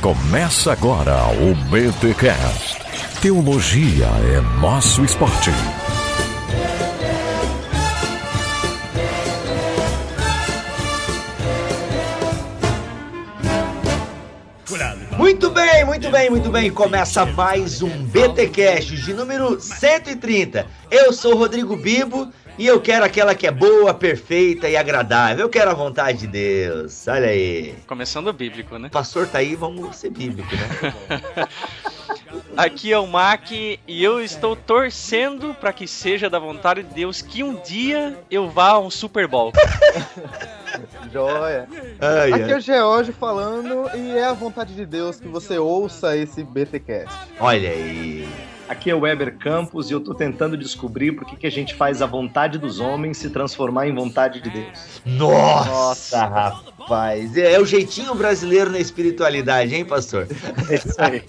Começa agora o BTCast. Teologia é nosso esporte. Muito bem, muito bem, muito bem. Começa mais um BTcast de número 130. Eu sou Rodrigo Bibo e eu quero aquela que é boa, perfeita e agradável. Eu quero a vontade de Deus. Olha aí. Começando bíblico, né? O pastor tá aí, vamos ser bíblico, né? Aqui é o Mac e eu estou torcendo para que seja da vontade de Deus que um dia eu vá a um Super Bowl. Joia. Ai, Aqui ai. é o George falando e é a vontade de Deus que você ouça esse BTcast. Olha aí. Aqui é o Weber Campos e eu tô tentando descobrir por que, que a gente faz a vontade dos homens se transformar em vontade de Deus. Nossa, rapaz. É, é o jeitinho brasileiro na espiritualidade, hein, pastor? É isso aí.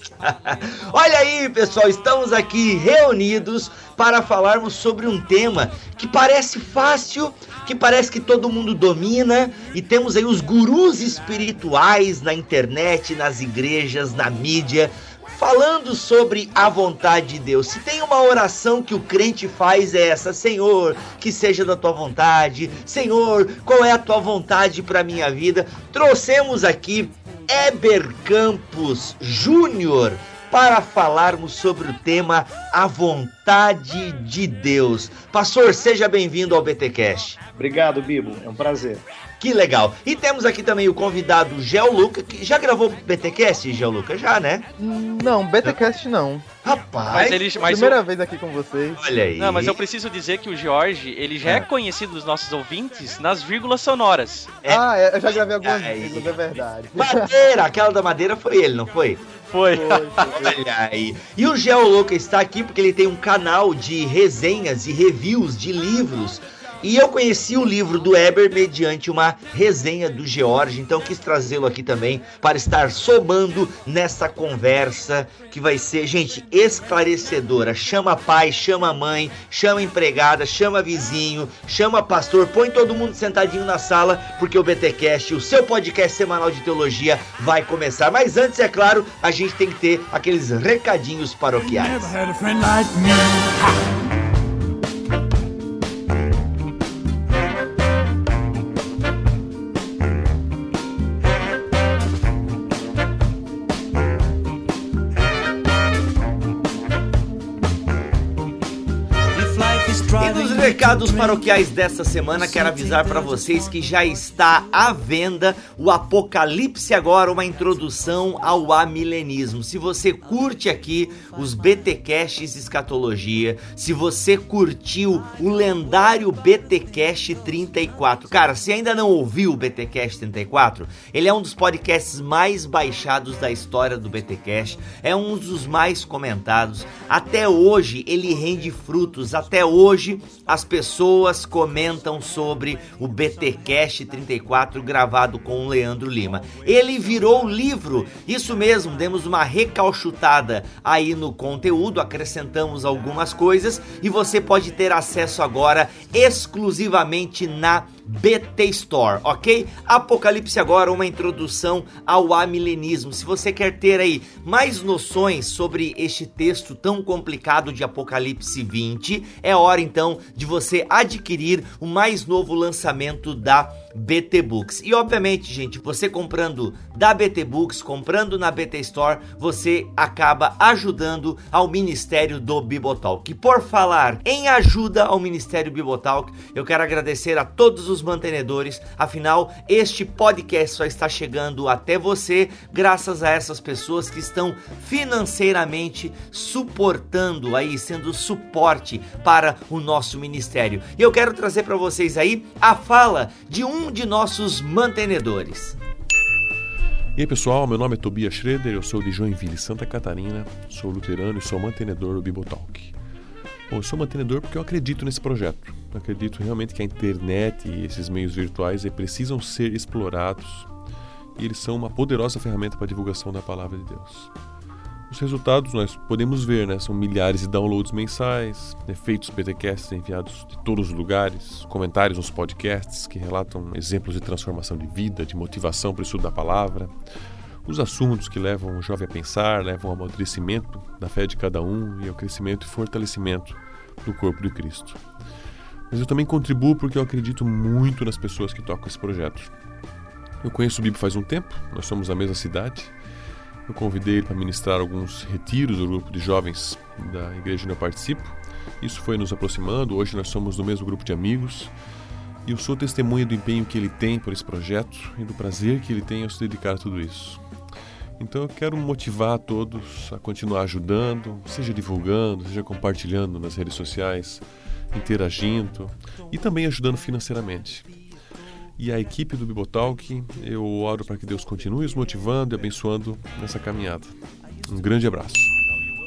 Olha aí, pessoal, estamos aqui reunidos para falarmos sobre um tema que parece fácil, que parece que todo mundo domina, e temos aí os gurus espirituais na internet, nas igrejas, na mídia, falando sobre a vontade de Deus. Se tem uma oração que o crente faz é essa: Senhor, que seja da tua vontade. Senhor, qual é a tua vontade para minha vida? Trouxemos aqui Eber Campos Júnior para falarmos sobre o tema A Vontade de Deus. Pastor, seja bem-vindo ao BTcast. Obrigado, Bibo. É um prazer. Que legal. E temos aqui também o convidado Geoluca, que já gravou BTcast, Geoluca? Já, né? Não, BTcast não. Rapaz, Mas ele, mas Primeira eu, vez aqui com vocês. olha aí. não, mas eu preciso dizer que o Jorge, ele já é, É. conhecido dos nossos ouvintes nas vírgulas sonoras. É. Ah, é, eu já gravei algumas vezes, é verdade. Madeira, aquela da madeira foi ele, não foi? Foi. Olha aí. E o Geoloca está aqui porque ele tem um canal de resenhas e reviews de livros. E eu conheci o livro do Eber mediante uma resenha do George, então quis trazê-lo aqui também para estar somando nessa conversa que vai ser, gente, esclarecedora. Chama pai, chama mãe, chama empregada, chama vizinho, chama pastor, põe todo mundo sentadinho na sala, porque o BTcast, o seu podcast semanal de teologia, vai começar. Mas antes, é claro, a gente tem que ter aqueles recadinhos paroquiais. Never recados paroquiais dessa semana, quero avisar para vocês que já está à venda o Apocalipse Agora, uma introdução ao amilenismo. Se você curte aqui os BTcasts Escatologia, se você curtiu o lendário BTcast 34, cara, se ainda não ouviu o BTcast 34, ele é um dos podcasts mais baixados da história do BTcast, é um dos mais comentados. Até hoje ele rende frutos, até hoje as pessoas comentam sobre o BTcast 34 gravado com o Leandro Lima. Ele virou livro, isso mesmo, demos uma recalchutada aí no conteúdo, acrescentamos algumas coisas e você pode ter acesso agora exclusivamente na BT Store, ok? Apocalipse agora, uma introdução ao amilenismo. Se você quer ter aí mais noções sobre este texto tão complicado de Apocalipse 20, é hora então de você adquirir o mais novo lançamento da BT Books. E obviamente, gente, você comprando da BT Books, comprando na BT Store, você acaba ajudando ao Ministério do Bibotalk. E por falar em ajuda ao Ministério Bibotalk, eu quero agradecer a todos os mantenedores, afinal, este podcast só está chegando até você graças a essas pessoas que estão financeiramente suportando aí, sendo suporte para o nosso ministério. E eu quero trazer para vocês aí a fala de um de nossos mantenedores. E aí pessoal, meu nome é Tobias Schroeder, eu sou de Joinville, Santa Catarina, sou luterano e sou mantenedor do Bibotalk. Bom, eu sou mantenedor porque eu acredito nesse projeto. Eu acredito realmente que a internet e esses meios virtuais precisam ser explorados e eles são uma poderosa ferramenta para a divulgação da palavra de Deus. Os resultados nós podemos ver, né? São milhares de downloads mensais, efeitos PTcasts enviados de todos os lugares, comentários nos podcasts que relatam exemplos de transformação de vida, de motivação para o estudo da palavra, os assuntos que levam o jovem a pensar, levam ao amadurecimento da fé de cada um e ao crescimento e fortalecimento do corpo de Cristo. Mas eu também contribuo porque eu acredito muito nas pessoas que tocam esse projeto. Eu conheço o Bibo faz um tempo, nós somos da mesma cidade. Eu convidei ele para ministrar alguns retiros do grupo de jovens da igreja onde eu participo. Isso foi nos aproximando, hoje nós somos do mesmo grupo de amigos. E eu sou testemunha do empenho que ele tem por esse projeto e do prazer que ele tem ao se dedicar a tudo isso. Então eu quero motivar a todos a continuar ajudando, seja divulgando, seja compartilhando nas redes sociais, interagindo e também ajudando financeiramente. E a equipe do Bibotalk, eu oro para que Deus continue os motivando e abençoando nessa caminhada. Um grande abraço.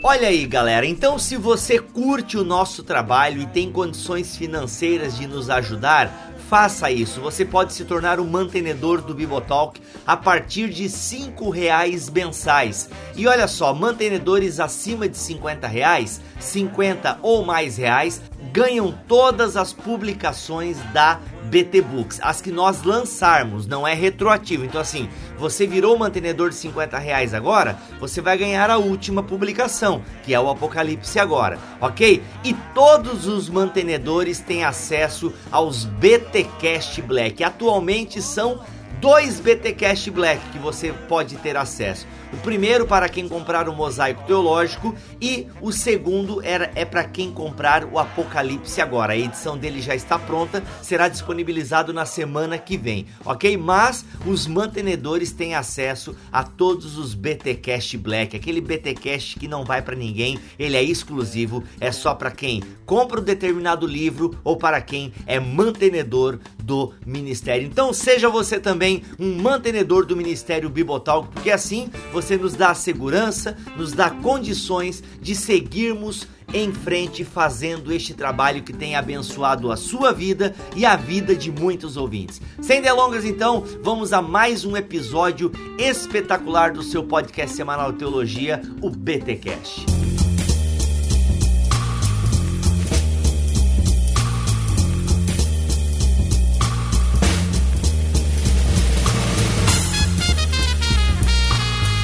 Olha aí, galera. Então, se você curte o nosso trabalho e tem condições financeiras de nos ajudar, faça isso. Você pode se tornar um mantenedor do Bibotalk a partir de cinco reais mensais. E olha só, mantenedores acima de 50 reais, 50 ou mais reais, ganham todas as publicações da BT Books, as que nós lançarmos, não é retroativo. Então, assim, você virou mantenedor de 50 reais agora, você vai ganhar a última publicação, que é o Apocalipse agora, ok? E todos os mantenedores têm acesso aos BTcast Black. Atualmente são dois BTcast Black que você pode ter acesso. O primeiro para quem comprar o Mosaico Teológico e o segundo era, é para quem comprar o Apocalipse agora. A edição dele já está pronta, será disponibilizado na semana que vem, ok? Mas os mantenedores têm acesso a todos os BTcast Black, aquele BTcast que não vai para ninguém, ele é exclusivo, é só para quem compra um determinado livro ou para quem é mantenedor do ministério. Então seja você também um mantenedor do ministério Bibotalk, porque assim você nos dá segurança, nos dá condições de seguirmos em frente fazendo este trabalho que tem abençoado a sua vida e a vida de muitos ouvintes. Sem delongas, então, vamos a mais um episódio espetacular do seu podcast semanal Teologia, o BTcast.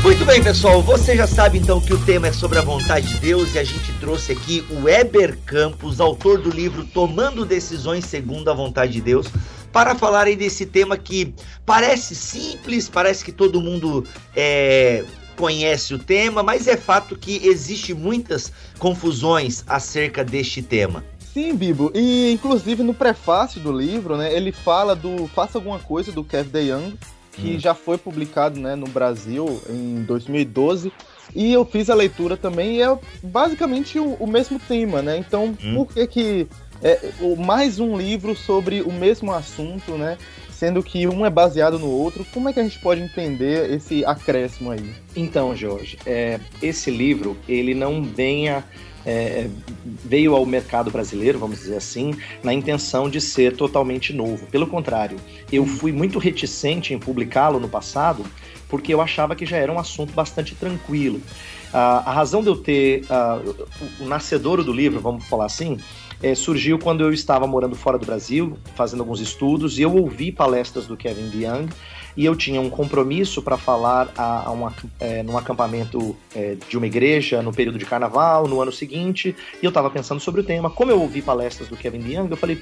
Muito bem, pessoal. Você já sabe então que o tema é sobre a vontade de Deus e a gente trouxe aqui o Eber Campos, autor do livro Tomando Decisões Segundo a Vontade de Deus, para falar aí desse tema que parece simples, parece que todo mundo é, conhece o tema, mas é fato que existe muitas confusões acerca deste tema. Sim, Bibo. E inclusive no prefácio do livro, né, ele fala do Faça Alguma Coisa do Kev DeYoung, que hum. já foi publicado né, no Brasil em 2012. E eu fiz a leitura também e é basicamente o, o mesmo tema, né? Então, hum. por que que é, mais um livro sobre o mesmo assunto, né? Sendo que um é baseado no outro, como é que a gente pode entender esse acréscimo aí? Então, Jorge, é, esse livro ele não vem a é, veio ao mercado brasileiro, vamos dizer assim, na intenção de ser totalmente novo. Pelo contrário, eu fui muito reticente em publicá-lo no passado, porque eu achava que já era um assunto bastante tranquilo. Uh, a razão de eu ter uh, o nascedouro do livro, vamos falar assim, é, surgiu quando eu estava morando fora do Brasil, fazendo alguns estudos, e eu ouvi palestras do Kevin DeYoung, e eu tinha um compromisso para falar a, a uma, é, num acampamento é, de uma igreja no período de carnaval, no ano seguinte, e eu estava pensando sobre o tema. Como eu ouvi palestras do Kevin DeYoung, eu falei,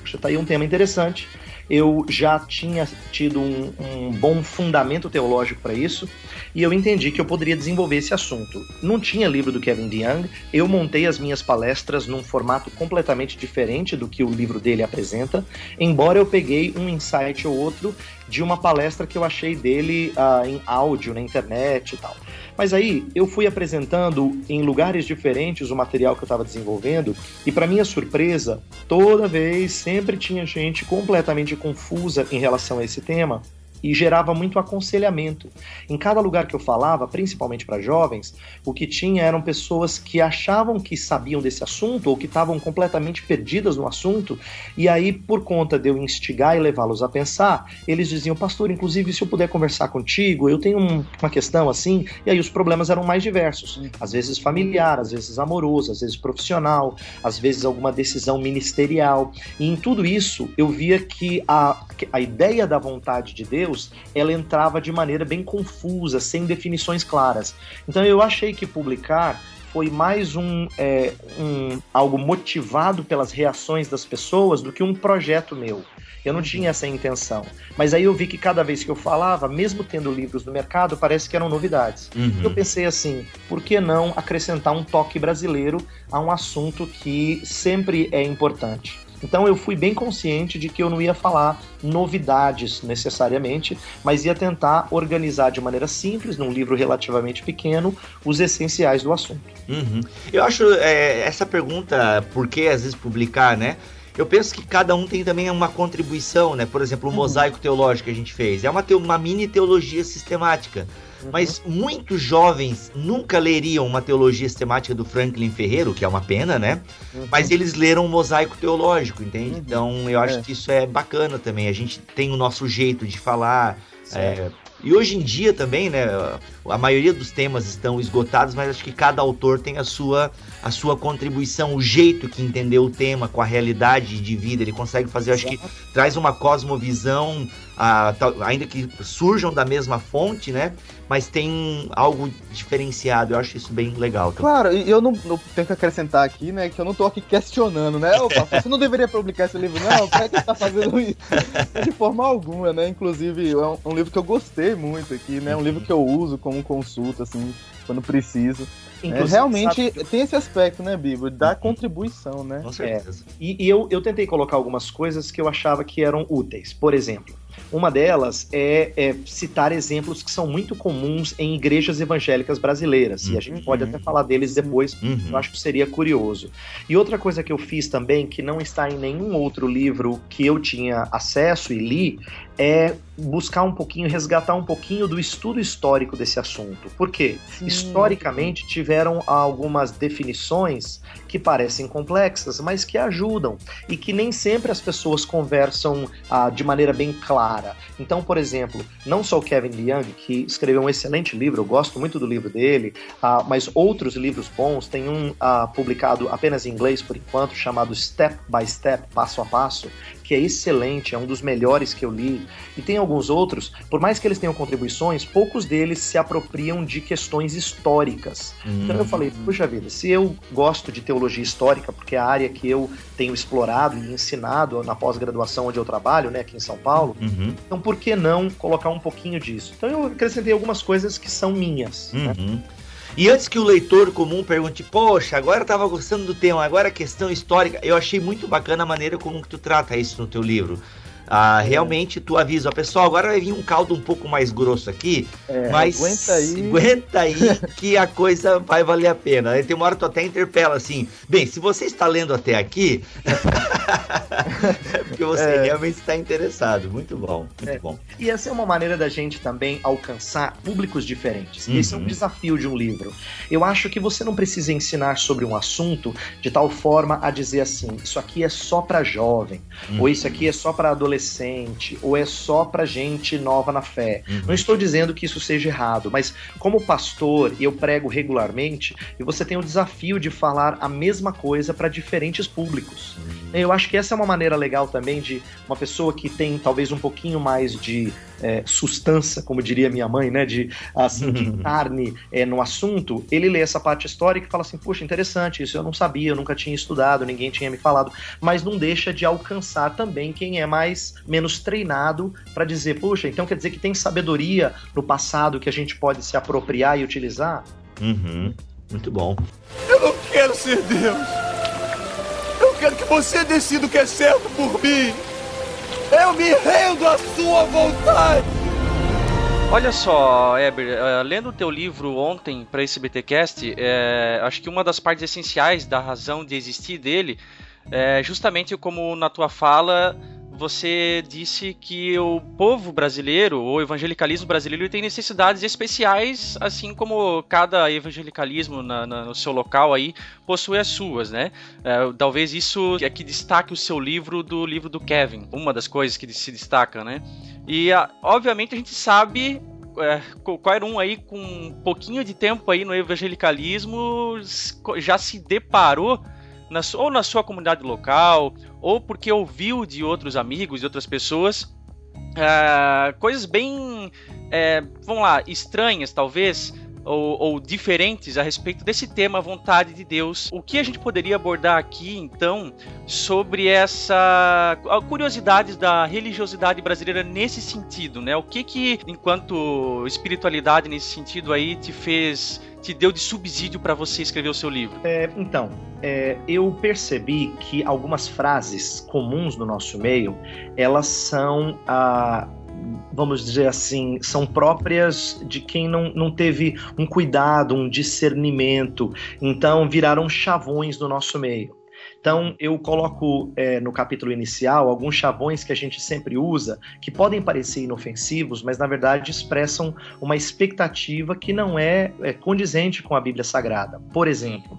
puxa, tá aí um tema interessante. Eu já tinha tido um, um bom fundamento teológico para isso e eu entendi que eu poderia desenvolver esse assunto. Não tinha livro do Kevin DeYoung, eu montei as minhas palestras num formato completamente diferente do que o livro dele apresenta, embora eu peguei um insight ou outro de uma palestra que eu achei dele uh, em áudio na internet e tal. Mas aí eu fui apresentando em lugares diferentes o material que eu estava desenvolvendo e para minha surpresa, toda vez sempre tinha gente completamente confusa em relação a esse tema e gerava muito aconselhamento. Em cada lugar que eu falava, principalmente para jovens, o que tinha eram pessoas que achavam que sabiam desse assunto ou que estavam completamente perdidas no assunto, e aí, por conta de eu instigar e levá-los a pensar, eles diziam, pastor, inclusive, se eu puder conversar contigo, eu tenho um, uma questão assim, e aí os problemas eram mais diversos. Às vezes familiar, às vezes amoroso, às vezes profissional, às vezes alguma decisão ministerial. E em tudo isso, eu via que a, a ideia da vontade de Deus Deus, ela entrava de maneira bem confusa, sem definições claras. Então eu achei que publicar foi mais um, é, um algo motivado pelas reações das pessoas do que um projeto meu. Eu não tinha essa intenção. Mas aí eu vi que cada vez que eu falava, mesmo tendo livros no mercado, parece que eram novidades. Uhum. Eu pensei assim, por que não acrescentar um toque brasileiro a um assunto que sempre é importante? Então eu fui bem consciente de que eu não ia falar novidades necessariamente, mas ia tentar organizar de maneira simples, num livro relativamente pequeno, os essenciais do assunto. Uhum. Eu acho é, essa pergunta, por que às vezes publicar, né? Eu penso que cada um tem também uma contribuição, né? Por exemplo, o mosaico teológico que a gente fez. É uma, te- uma mini teologia sistemática. Mas muitos jovens nunca leriam uma teologia sistemática do Franklin Ferreiro, que é uma pena, né? Mas eles leram o mosaico teológico, entende? Uhum. Então eu acho É. que isso é bacana também. A gente tem o nosso jeito de falar. é, e hoje em dia também, né? A maioria dos temas estão esgotados, mas acho que cada autor tem a sua, a sua contribuição, o jeito que entendeu o tema com a realidade de vida. Ele consegue fazer, acho que traz uma cosmovisão, ah, tal- ainda que surjam da mesma fonte, né? Mas tem algo diferenciado. Eu acho isso bem legal. também. Claro, e eu não, não tenho que acrescentar aqui, né, que eu não tô aqui questionando, né? Opa, você não deveria publicar esse livro, não? Por que você tá fazendo isso? De forma alguma, né? Inclusive, é um, um livro que eu gostei muito aqui, né? Um livro que eu uso como consulta, assim, quando preciso. É, realmente sabe- tem esse aspecto, né, Bibo? Da contribuição, né? Com certeza. E, e eu, eu tentei colocar algumas coisas que eu achava que eram úteis. Por exemplo, uma delas é, é citar exemplos que são muito comuns em igrejas evangélicas brasileiras. E a gente Uhum. pode até falar deles depois. Uhum. Eu acho que seria curioso. E outra coisa que eu fiz também, que não está em nenhum outro livro que eu tinha acesso e li, é buscar um pouquinho, resgatar um pouquinho do estudo histórico desse assunto. Por quê? Historicamente tiveram algumas definições que parecem complexas, mas que ajudam e que nem sempre as pessoas conversam ah, de maneira bem clara. Então, por exemplo, não só o Kevin DeYoung, que escreveu um excelente livro, eu gosto muito do livro dele, ah, mas outros livros bons, tem um ah, publicado apenas em inglês por enquanto, chamado Step by Step, Passo a Passo, que é excelente, é um dos melhores que eu li. E tem alguns outros, por mais que eles tenham contribuições, poucos deles se apropriam de questões históricas. Então eu falei, puxa vida, se eu gosto de teologia histórica, porque é a área que eu tenho explorado e ensinado na pós-graduação onde eu trabalho, né, aqui em São Paulo, Uhum, então por que não colocar um pouquinho disso? Então eu acrescentei algumas coisas que são minhas. né? E antes que o leitor comum pergunte, poxa, agora eu tava gostando do tema, agora a questão histórica, eu achei muito bacana a maneira como que tu trata isso no teu livro. Ah, realmente tu avisa, ó, pessoal, agora vai vir um caldo um pouco mais grosso aqui, mas aguenta aí. aguenta aí que a coisa vai valer a pena. Aí tem uma hora que tu até interpela assim, bem, se você está lendo até aqui, é porque você É. realmente está interessado. Muito bom, muito É. bom. E essa é uma maneira da gente também alcançar públicos diferentes. Esse é um Uhum. desafio de um livro. Eu acho que você não precisa ensinar sobre um assunto de tal forma a dizer assim: isso aqui é só para jovem, ou isso aqui é só para adolescente, ou é só para gente nova na fé. Uhum. Não estou dizendo que isso seja errado, mas como pastor, e eu prego regularmente, e você tem o desafio de falar a mesma coisa para diferentes públicos. Eu acho que essa é uma maneira legal também de uma pessoa que tem talvez um pouquinho mais de é, sustância, como diria minha mãe, né? De assim, de carne é, no assunto, ele lê essa parte histórica e fala assim, puxa, interessante, isso eu não sabia, eu nunca tinha estudado, ninguém tinha me falado, mas não deixa de alcançar também quem é mais menos treinado para dizer, puxa, então quer dizer que tem sabedoria no passado que a gente pode se apropriar e utilizar? Uhum. Muito bom. Eu não quero ser Deus. Eu quero que você decida o que é certo por mim. Eu me rendo à sua vontade. Olha só, Eber, eh, lendo o teu livro ontem para esse BTcast, eh, acho que uma das partes essenciais da razão de existir dele é justamente como na tua fala você disse que o povo brasileiro, o evangelicalismo brasileiro, tem necessidades especiais, assim como cada evangelicalismo na- na- no seu local aí possui as suas, né? É, talvez isso é que destaque o seu livro do livro do Kevin, uma das coisas que se destaca, né? E ah, obviamente a gente sabe é, qualquer um aí com um pouquinho de tempo aí no evangelicalismo já se deparou na ou na sua comunidade local ou porque ouviu de outros amigos, de outras pessoas uh, coisas bem, é, vamos lá, estranhas talvez, ou, ou, diferentes a respeito desse tema vontade de Deus. O que a gente poderia abordar aqui, então, sobre essa curiosidades da religiosidade brasileira nesse sentido, né? O que que, enquanto espiritualidade nesse sentido aí, te fez te deu de subsídio para você escrever o seu livro? É, então, é, eu percebi que algumas frases comuns no nosso meio, elas são ah, vamos dizer assim, são próprias de quem não, não teve um cuidado, um discernimento, então viraram chavões no nosso meio. Então, eu coloco é, no capítulo inicial alguns chavões que a gente sempre usa, que podem parecer inofensivos, mas na verdade expressam uma expectativa que não é, é condizente com a Bíblia Sagrada. Por exemplo,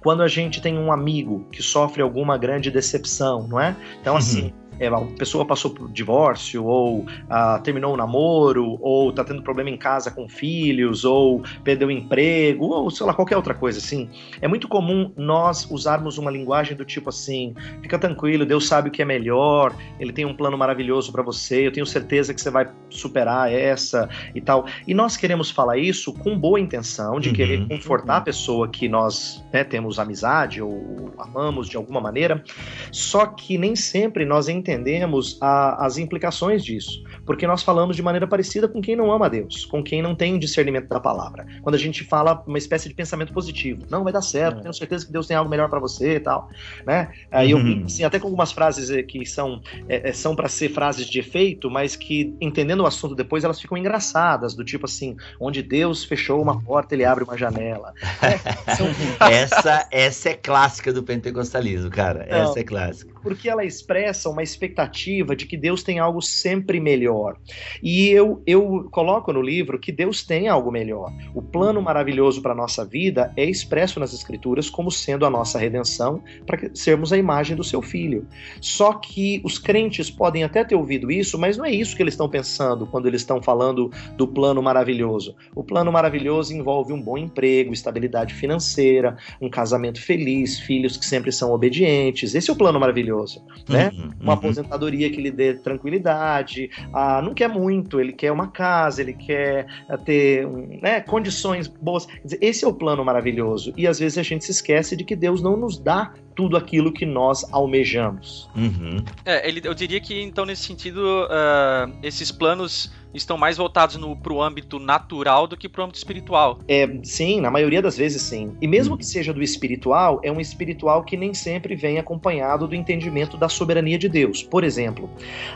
quando a gente tem um amigo que sofre alguma grande decepção, não é? Então, assim, uhum é, a pessoa passou por divórcio, ou ah, terminou o um namoro, ou está tendo problema em casa com filhos, ou perdeu o emprego, ou sei lá, qualquer outra coisa assim. É muito comum nós usarmos uma linguagem do tipo assim: fica tranquilo, Deus sabe o que é melhor, Ele tem um plano maravilhoso para você, eu tenho certeza que você vai superar essa e tal. E nós queremos falar isso com boa intenção, de uhum. querer confortar a pessoa que nós né, temos amizade ou amamos de alguma maneira, só que nem sempre nós entendemos entendemos a, as implicações disso, porque nós falamos de maneira parecida com quem não ama a Deus, com quem não tem discernimento da palavra. Quando a gente fala uma espécie de pensamento positivo, não vai dar certo, é. tenho certeza que Deus tem algo melhor para você e tal, né? Aí uhum. eu assim, até com algumas frases eh, que são é, são para ser frases de efeito, mas que entendendo o assunto depois elas ficam engraçadas, do tipo assim, onde Deus fechou uma porta, ele abre uma janela. É, são... essa essa é clássica do pentecostalismo, cara. Não, essa é clássica. Porque ela expressa uma expectativa de que Deus tem algo sempre melhor. E eu, eu coloco no livro que Deus tem algo melhor. O plano maravilhoso para a nossa vida é expresso nas Escrituras como sendo a nossa redenção para sermos a imagem do seu filho. Só que os crentes podem até ter ouvido isso, mas não é isso que eles estão pensando quando eles estão falando do plano maravilhoso. O plano maravilhoso envolve um bom emprego, estabilidade financeira, um casamento feliz, filhos que sempre são obedientes. Esse é o plano maravilhoso, né? Uhum, Uma aposentadoria que lhe dê tranquilidade, ah, não quer muito, ele quer uma casa, ele quer ah, ter né, condições boas. Dizer, esse é o plano maravilhoso. E às vezes a gente se esquece de que Deus não nos dá tudo aquilo que nós almejamos. Uhum. É, ele, eu diria que então nesse sentido uh, esses planos estão mais voltados para o âmbito natural do que para o âmbito espiritual. É, sim, na maioria das vezes sim. E mesmo hum. que seja do espiritual, é um espiritual que nem sempre vem acompanhado do entendimento da soberania de Deus. Por exemplo,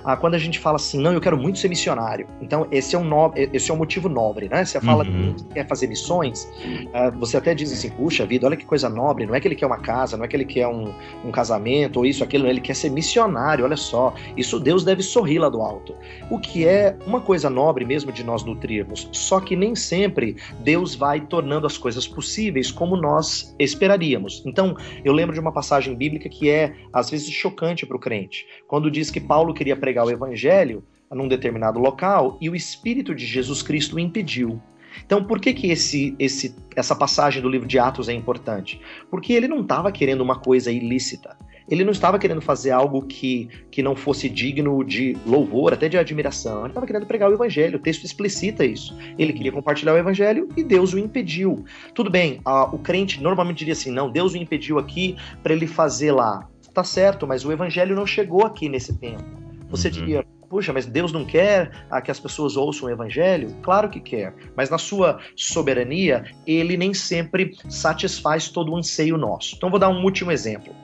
ah, quando a gente fala assim, não, eu quero muito ser missionário. Então, esse é um, no... esse é um motivo nobre, né? Você fala uhum. que quer fazer missões, ah, você até diz assim, puxa vida, olha que coisa nobre, não é que ele quer uma casa, não é que ele quer um, um casamento ou isso, aquilo, ele quer ser missionário, olha só. Isso Deus deve sorrir lá do alto. O que é uma coisa coisa nobre mesmo de nós nutrirmos. Só que nem sempre Deus vai tornando as coisas possíveis como nós esperaríamos. Então, eu lembro de uma passagem bíblica que é às vezes chocante para o crente, quando diz que Paulo queria pregar o evangelho num determinado local e o espírito de Jesus Cristo o impediu. Então, por que, que esse, esse, essa passagem do livro de Atos é importante? Porque ele não estava querendo uma coisa ilícita ele não estava querendo fazer algo que, que não fosse digno de louvor, até de admiração. Ele estava querendo pregar o evangelho, o texto explicita isso. Ele queria compartilhar o evangelho e Deus o impediu. Tudo bem, a, o crente normalmente diria assim: não, Deus o impediu aqui para ele fazer lá. Tá certo, mas o evangelho não chegou aqui nesse tempo. Você uhum. diria, Puxa, mas Deus não quer ah, que as pessoas ouçam o evangelho? Claro que quer, mas na sua soberania, ele nem sempre satisfaz todo o anseio nosso. Então vou dar um último exemplo.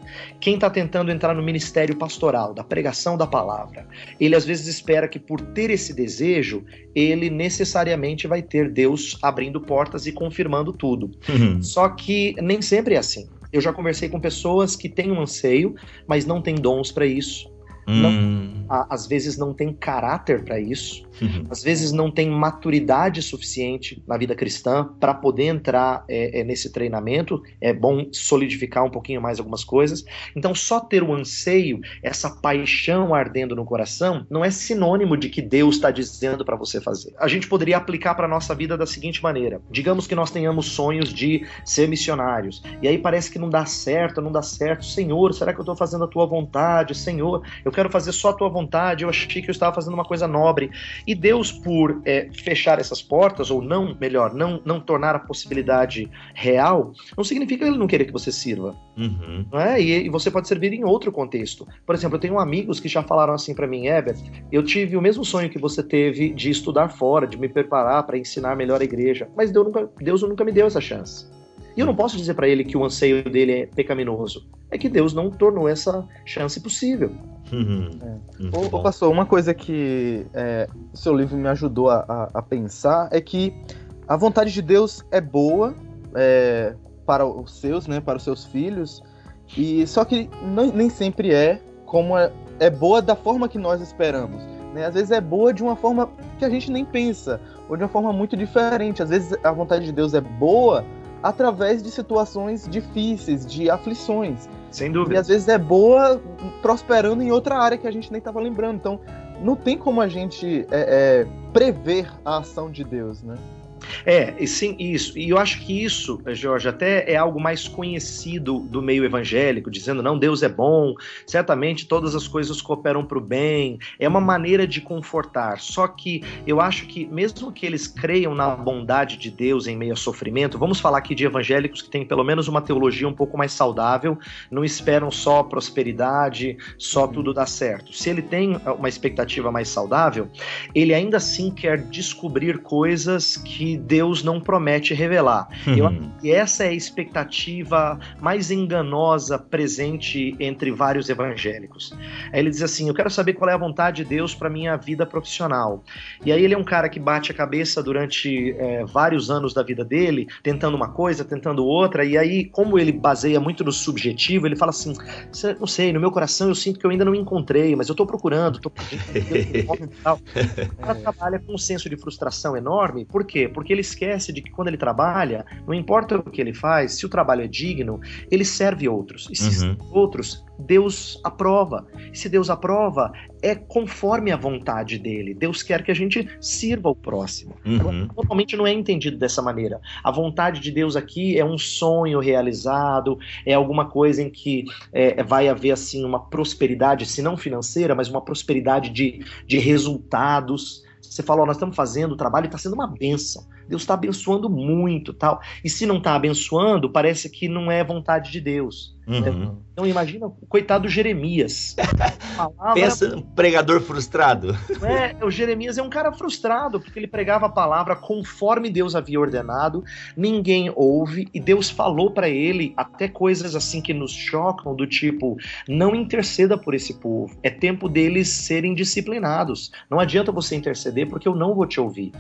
Quem está tentando entrar no ministério pastoral, da pregação da palavra, ele às vezes espera que por ter esse desejo, ele necessariamente vai ter Deus abrindo portas e confirmando tudo. Uhum. Só que nem sempre é assim. Eu já conversei com pessoas que têm um anseio, mas não têm dons para isso. Não, hum. a, às vezes não tem caráter para isso, uhum. às vezes não tem maturidade suficiente na vida cristã para poder entrar é, é, nesse treinamento. É bom solidificar um pouquinho mais algumas coisas. Então, só ter o anseio, essa paixão ardendo no coração, não é sinônimo de que Deus está dizendo para você fazer. A gente poderia aplicar para nossa vida da seguinte maneira: digamos que nós tenhamos sonhos de ser missionários, e aí parece que não dá certo, não dá certo. Senhor, será que eu estou fazendo a tua vontade? Senhor, eu quero fazer só a tua vontade, eu achei que eu estava fazendo uma coisa nobre. E Deus, por é, fechar essas portas, ou não, melhor, não, não tornar a possibilidade real, não significa ele não querer que você sirva. Uhum. Não é? E, e você pode servir em outro contexto. Por exemplo, eu tenho amigos que já falaram assim para mim, Herbert, eu tive o mesmo sonho que você teve de estudar fora, de me preparar para ensinar melhor a igreja, mas Deus nunca, Deus nunca me deu essa chance. E eu não posso dizer para ele que o anseio dele é pecaminoso. É que Deus não tornou essa chance possível. Uhum. Ô, ô, pastor, uma coisa que é, o seu livro me ajudou a, a- a pensar é que a vontade de Deus é boa é, para os seus, né, para os seus filhos, e só que não- nem sempre é como é, é boa da forma que nós esperamos. Né? Às vezes é boa de uma forma que a gente nem pensa, ou de uma forma muito diferente. Às vezes a vontade de Deus é boa através de situações difíceis, de aflições. Sem E dúvida. às vezes é boa prosperando em outra área que a gente nem estava lembrando. Então, não tem como a gente é, é, prever a ação de Deus, né? É, e sim, isso. E eu acho que isso, Jorge, até é algo mais conhecido do meio evangélico, dizendo, não, Deus é bom, certamente todas as coisas cooperam para o bem. É uma maneira de confortar. Só que eu acho que, mesmo que eles creiam na bondade de Deus em meio a sofrimento, vamos falar aqui de evangélicos que têm pelo menos uma teologia um pouco mais saudável, não esperam só prosperidade, só tudo dar certo. Se ele tem uma expectativa mais saudável, ele ainda assim quer descobrir coisas que Deus não promete revelar. Eu Uhum. e essa é a expectativa mais enganosa presente entre vários evangélicos. Aí ele diz assim: Eu quero saber qual é a vontade de Deus para minha vida profissional. E aí ele é um cara que bate a cabeça durante é, vários anos da vida dele, tentando uma coisa, tentando outra. E aí, como ele baseia muito no subjetivo, ele fala assim: "Cê- Não sei, no meu coração eu sinto que eu ainda não encontrei, mas eu tô procurando, tô procurando. e tal." O cara trabalha com um senso de frustração enorme. Por quê? Porque ele esquece de que quando ele trabalha, não importa o que ele faz, se o trabalho é digno, ele serve outros. E se Uhum. serve outros, Deus aprova. E se Deus aprova, é conforme a vontade dele. Deus quer que a gente sirva o próximo. Agora, Uhum. Normalmente não é entendido dessa maneira. A vontade de Deus aqui é um sonho realizado, é alguma coisa em que é, vai haver assim uma prosperidade, se não financeira, mas uma prosperidade de, de resultados. Você fala, nós estamos fazendo o trabalho e está sendo uma benção. Deus está abençoando muito, tal. E se não está abençoando, parece que não é vontade de Deus. Uhum. Então imagina o coitado do Jeremias. Palavra- Pensa um pregador frustrado. é, o Jeremias é um cara frustrado, porque ele pregava a palavra conforme Deus havia ordenado, ninguém ouve, e Deus falou para ele até coisas assim que nos chocam, do tipo: não interceda por esse povo, é tempo deles serem disciplinados. Não adianta você interceder, porque eu não vou te ouvir.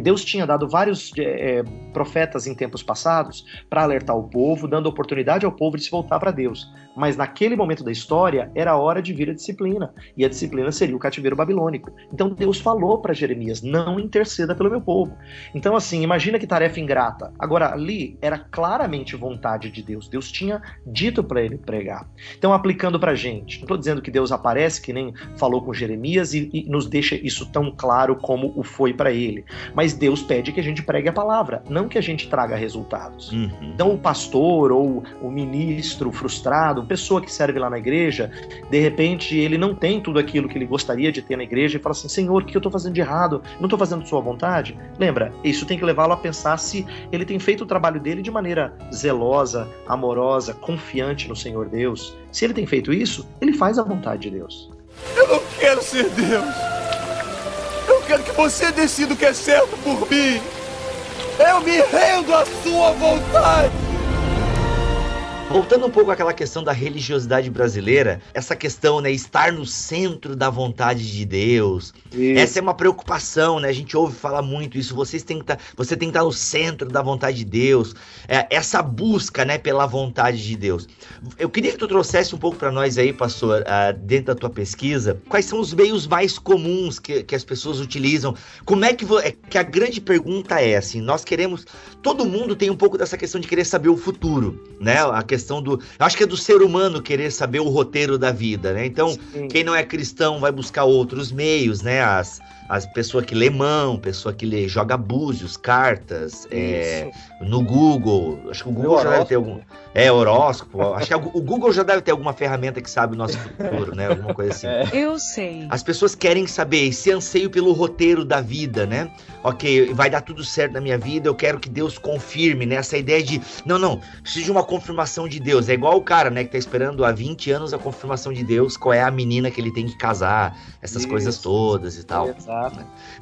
Deus tinha dado vários eh, profetas em tempos passados para alertar o povo, dando oportunidade ao povo de se voltar para Deus. Mas naquele momento da história, era hora de vir a disciplina. E a disciplina seria o cativeiro babilônico. Então Deus falou para Jeremias: não interceda pelo meu povo. Então, assim, imagina que tarefa ingrata. Agora, ali era claramente vontade de Deus. Deus tinha dito para ele pregar. Então, aplicando para gente, não estou dizendo que Deus aparece, que nem falou com Jeremias, e, e nos deixa isso tão claro como o foi para ele. Mas Deus pede que a gente pregue a palavra, não que a gente traga resultados. Uhum. Então, o pastor ou o ministro frustrado, pessoa que serve lá na igreja, de repente ele não tem tudo aquilo que ele gostaria de ter na igreja e fala assim: Senhor, o que eu estou fazendo de errado? Não estou fazendo sua vontade? Lembra, isso tem que levá-lo a pensar se ele tem feito o trabalho dele de maneira zelosa, amorosa, confiante no Senhor Deus. Se ele tem feito isso, ele faz a vontade de Deus. Eu não quero ser Deus. Eu quero que você decida o que é certo por mim. Eu me rendo à sua vontade. Voltando um pouco àquela questão da religiosidade brasileira, essa questão, né, estar no centro da vontade de Deus. Essa é uma preocupação, né? A gente ouve falar muito isso. Vocês têm que tá, você tem que estar no centro da vontade de Deus. É, essa busca, né, pela vontade de Deus. Eu queria que tu trouxesse um pouco para nós aí, pastor, ah, dentro da tua pesquisa, quais são os meios mais comuns que, que as pessoas utilizam? Como é que, é que a grande pergunta é assim, nós queremos, todo mundo tem um pouco dessa questão de querer saber o futuro, né? A questão questão do. Acho que é do ser humano querer saber o roteiro da vida, né? Então, Sim. quem não é cristão vai buscar outros meios, né? As, as pessoa que lê mão, pessoa que lê, joga búzios, cartas, é, no Google. Acho que o Google já deve ter algum. É, horóscopo. Acho que o Google já deve ter alguma ferramenta que sabe o nosso futuro, né? Alguma coisa assim. É. Eu sei. As pessoas querem saber esse anseio pelo roteiro da vida, né? Ok, vai dar tudo certo na minha vida, eu quero que Deus confirme, né? Essa ideia de, não, não, preciso de uma confirmação de Deus. É igual o cara, né, que tá esperando há 20 anos a confirmação de Deus, qual é a menina que ele tem que casar, essas Isso. coisas todas e tal. Exato.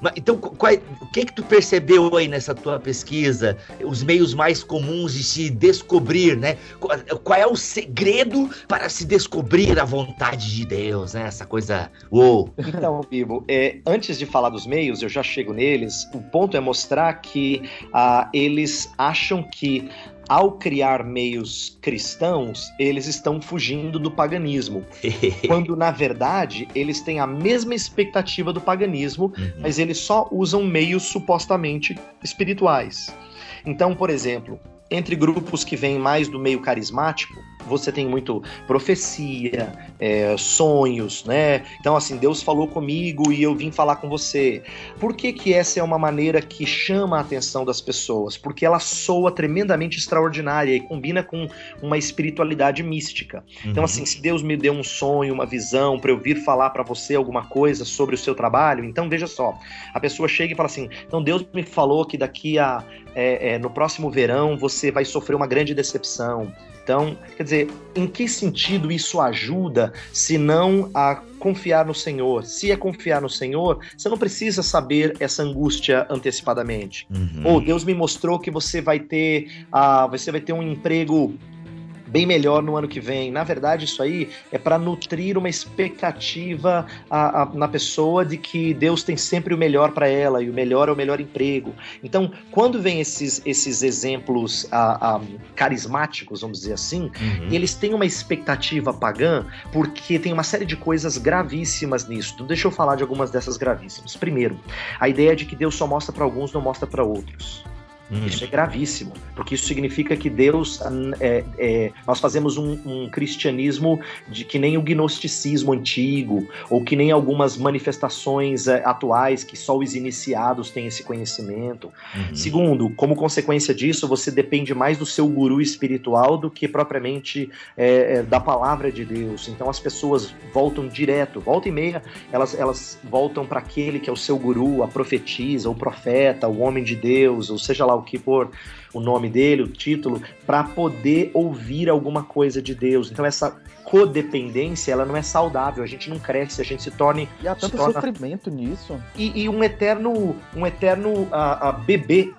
Mas, então, qual é- o que que tu percebeu aí nessa tua pesquisa? Os meios mais comuns de se descobrir, né? Qual, qual é o segredo para se descobrir a vontade de Deus, né? Essa coisa, uou. Então, Bibo, é, antes de falar dos meios, eu já chego neles. O ponto é mostrar que ah, eles acham que ao criar meios cristãos, eles estão fugindo do paganismo. Quando, na verdade, eles têm a mesma expectativa do paganismo, Uhum. mas eles só usam meios supostamente espirituais. Então, por exemplo, entre grupos que vêm mais do meio carismático, você tem muito profecia, é, sonhos, né? Então, assim, Deus falou comigo e eu vim falar com você. Por que, que essa é uma maneira que chama a atenção das pessoas? Porque ela soa tremendamente extraordinária e combina com uma espiritualidade mística. Então, Uhum. assim, se Deus me deu um sonho, uma visão, para eu vir falar para você alguma coisa sobre o seu trabalho, então veja só, a pessoa chega e fala assim: então Deus me falou que daqui a é, é, no próximo verão você vai sofrer uma grande decepção. Então, quer dizer, em que sentido isso ajuda se não a confiar no Senhor? Se é confiar no Senhor, você não precisa saber essa angústia antecipadamente. Uhum. Ou Deus me mostrou que você vai ter, ah, você vai ter um emprego bem melhor no ano que vem. Na verdade, isso aí é para nutrir uma expectativa a- a- na pessoa de que Deus tem sempre o melhor para ela e o melhor é o melhor emprego. Então, quando vem esses, esses exemplos ah, carismáticos, vamos dizer assim, Uhum. eles têm uma expectativa pagã porque tem uma série de coisas gravíssimas nisso. Então, deixa eu falar de algumas dessas gravíssimas. Primeiro, a ideia de que Deus só mostra para alguns, não mostra para outros. Uhum. Isso é gravíssimo, porque isso significa que Deus, é, é, nós fazemos um, um cristianismo de que nem o gnosticismo antigo, ou que nem algumas manifestações é, atuais que só os iniciados têm esse conhecimento. Uhum. Segundo, como consequência disso, você depende mais do seu guru espiritual do que propriamente é, é, da palavra de Deus. Então as pessoas voltam direto, volta e meia, elas, elas voltam para aquele que é o seu guru, a profetisa, o profeta, o homem de Deus, ou seja lá o que for o nome dele, o título, para poder ouvir alguma coisa de Deus. Então essa codependência, ela não é saudável, a gente não cresce, a gente se torne E há tanto torna- sofrimento nisso. e, e um eterno, um eterno ah, ah, bebê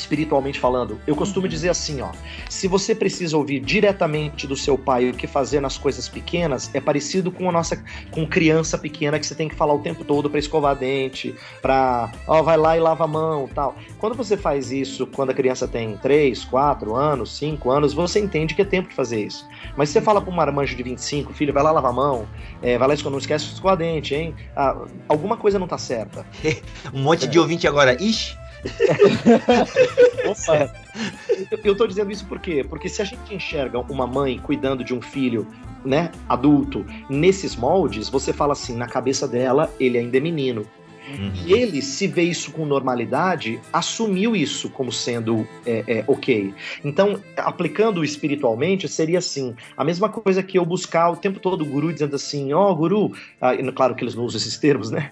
espiritualmente falando. Eu costumo dizer assim, ó, se você precisa ouvir diretamente do seu pai o que fazer nas coisas pequenas, é parecido com a nossa com criança pequena que você tem que falar o tempo todo para escovar dente, para, ó, vai lá e lava a mão, tal. Quando você faz isso, quando a criança tem 3, 4 anos, 5 anos, você entende que é tempo de fazer isso. Mas se você fala para um marmanjo de 25, filho, vai lá lavar a mão, é, vai lá escovar, não esquece de escovar dente, hein? Ah, alguma coisa não tá certa. Um monte de ouvinte agora. Ixi, Opa. Eu- tô dizendo isso por quê? Porque se a gente enxerga uma mãe cuidando de um filho, né, adulto, nesses moldes, você fala assim, na cabeça dela, ele ainda é menino. Uhum. E ele, se vê isso com normalidade, assumiu isso como sendo é, é, ok. Então, aplicando espiritualmente, seria assim: a mesma coisa que eu buscar o tempo todo o guru dizendo assim, ó, guru, ah, claro que eles não usam esses termos, né?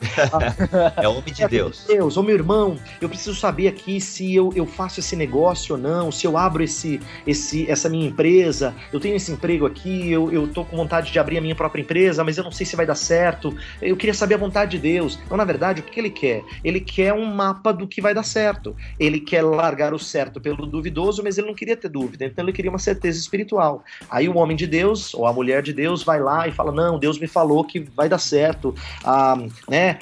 é homem de Deus. Deus, ô meu irmão, eu preciso saber aqui se eu, eu faço esse negócio ou não, se eu abro esse, esse, essa minha empresa, eu tenho esse emprego aqui, eu, eu tô com vontade de abrir a minha própria empresa, mas eu não sei se vai dar certo. Eu queria saber a vontade de Deus. Então, na verdade, que que ele quer? Ele quer um mapa do que vai dar certo. Ele quer largar o certo pelo duvidoso, mas ele não queria ter dúvida, então ele queria uma certeza espiritual. Aí o homem de Deus, ou a mulher de Deus, vai lá e fala: Não, Deus me falou que vai dar certo. Ah, né?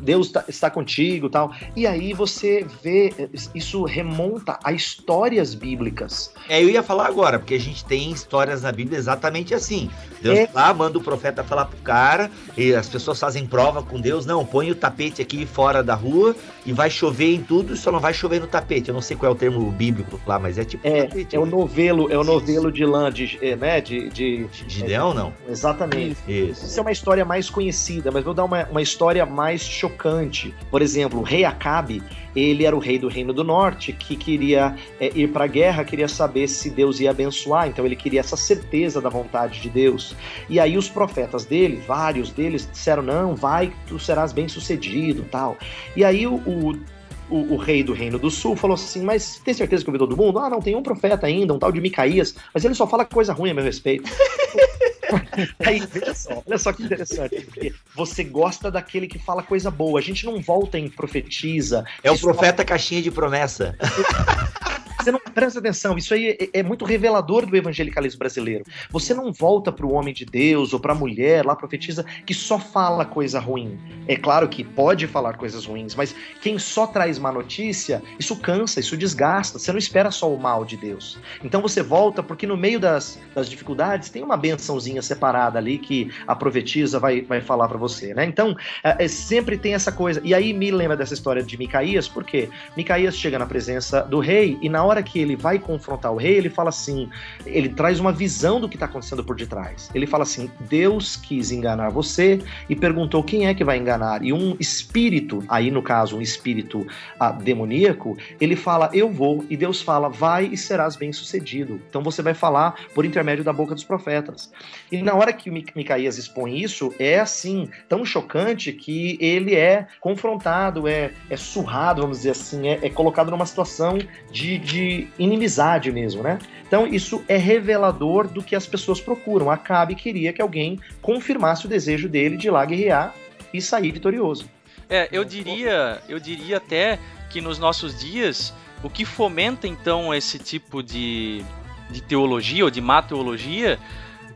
Deus tá, está contigo tal. E aí você vê, isso remonta a histórias bíblicas. É, eu ia falar agora, porque a gente tem histórias na Bíblia exatamente assim. Deus é. lá manda o profeta falar pro cara, e as pessoas fazem prova com Deus, não, põe o tapete aqui fora da rua e vai chover em tudo, só não vai chover no tapete. Eu não sei qual é o termo bíblico lá, mas é tipo é, tapete. É o novelo, é o novelo de lã, de, é, né, de... De, de leão, não? Exatamente. Isso. Isso é uma história mais conhecida, mas vou dar uma, uma história mais chocante. Por exemplo, o rei Acabe, ele era o rei do Reino do Norte, que queria é, ir para a guerra, queria saber se Deus ia abençoar, então ele queria essa certeza da vontade de Deus. E aí os profetas dele, vários deles, disseram: não, vai, tu serás bem sucedido, tal. E aí o, o o, o, rei do Reino do Sul falou assim: Mas tem certeza que ouviu todo mundo? Ah, não, tem um profeta ainda, um tal de Micaías, mas ele só fala coisa ruim a meu respeito. Aí, veja só, olha só que interessante, porque você gosta daquele que fala coisa boa. A gente não volta em profetiza. É o profeta fala... caixinha de promessa. Você não presta atenção, isso aí é, é muito revelador do evangelicalismo brasileiro. Você não volta para o homem de Deus ou para a mulher lá profetiza que só fala coisa ruim. É claro que pode falar coisas ruins, mas quem só traz má notícia, isso cansa, isso desgasta. Você não espera só o mal de Deus. Então você volta porque no meio das, das dificuldades tem uma bençãozinha separada ali que a profetisa vai, vai falar para você, né? Então é, é, sempre tem essa coisa. E aí me lembra dessa história de Micaías, porque Micaías chega na presença do rei e na hora que ele vai confrontar o rei, ele fala assim: ele traz uma visão do que está acontecendo por detrás. Ele fala assim: Deus quis enganar você e perguntou quem é que vai enganar. E um espírito, aí no caso, um espírito ah, demoníaco, ele fala: Eu vou. E Deus fala: Vai e serás bem sucedido. Então você vai falar por intermédio da boca dos profetas. E na hora que Micaías expõe isso, é assim, tão chocante que ele é confrontado, é, é surrado, vamos dizer assim, é, é colocado numa situação de, de de inimizade mesmo, né? Então isso é revelador do que as pessoas procuram. Acabe queria que alguém confirmasse o desejo dele de ir lá guerrear e sair vitorioso. É, eu diria, eu diria até que nos nossos dias o que fomenta então esse tipo de, de teologia ou de má teologia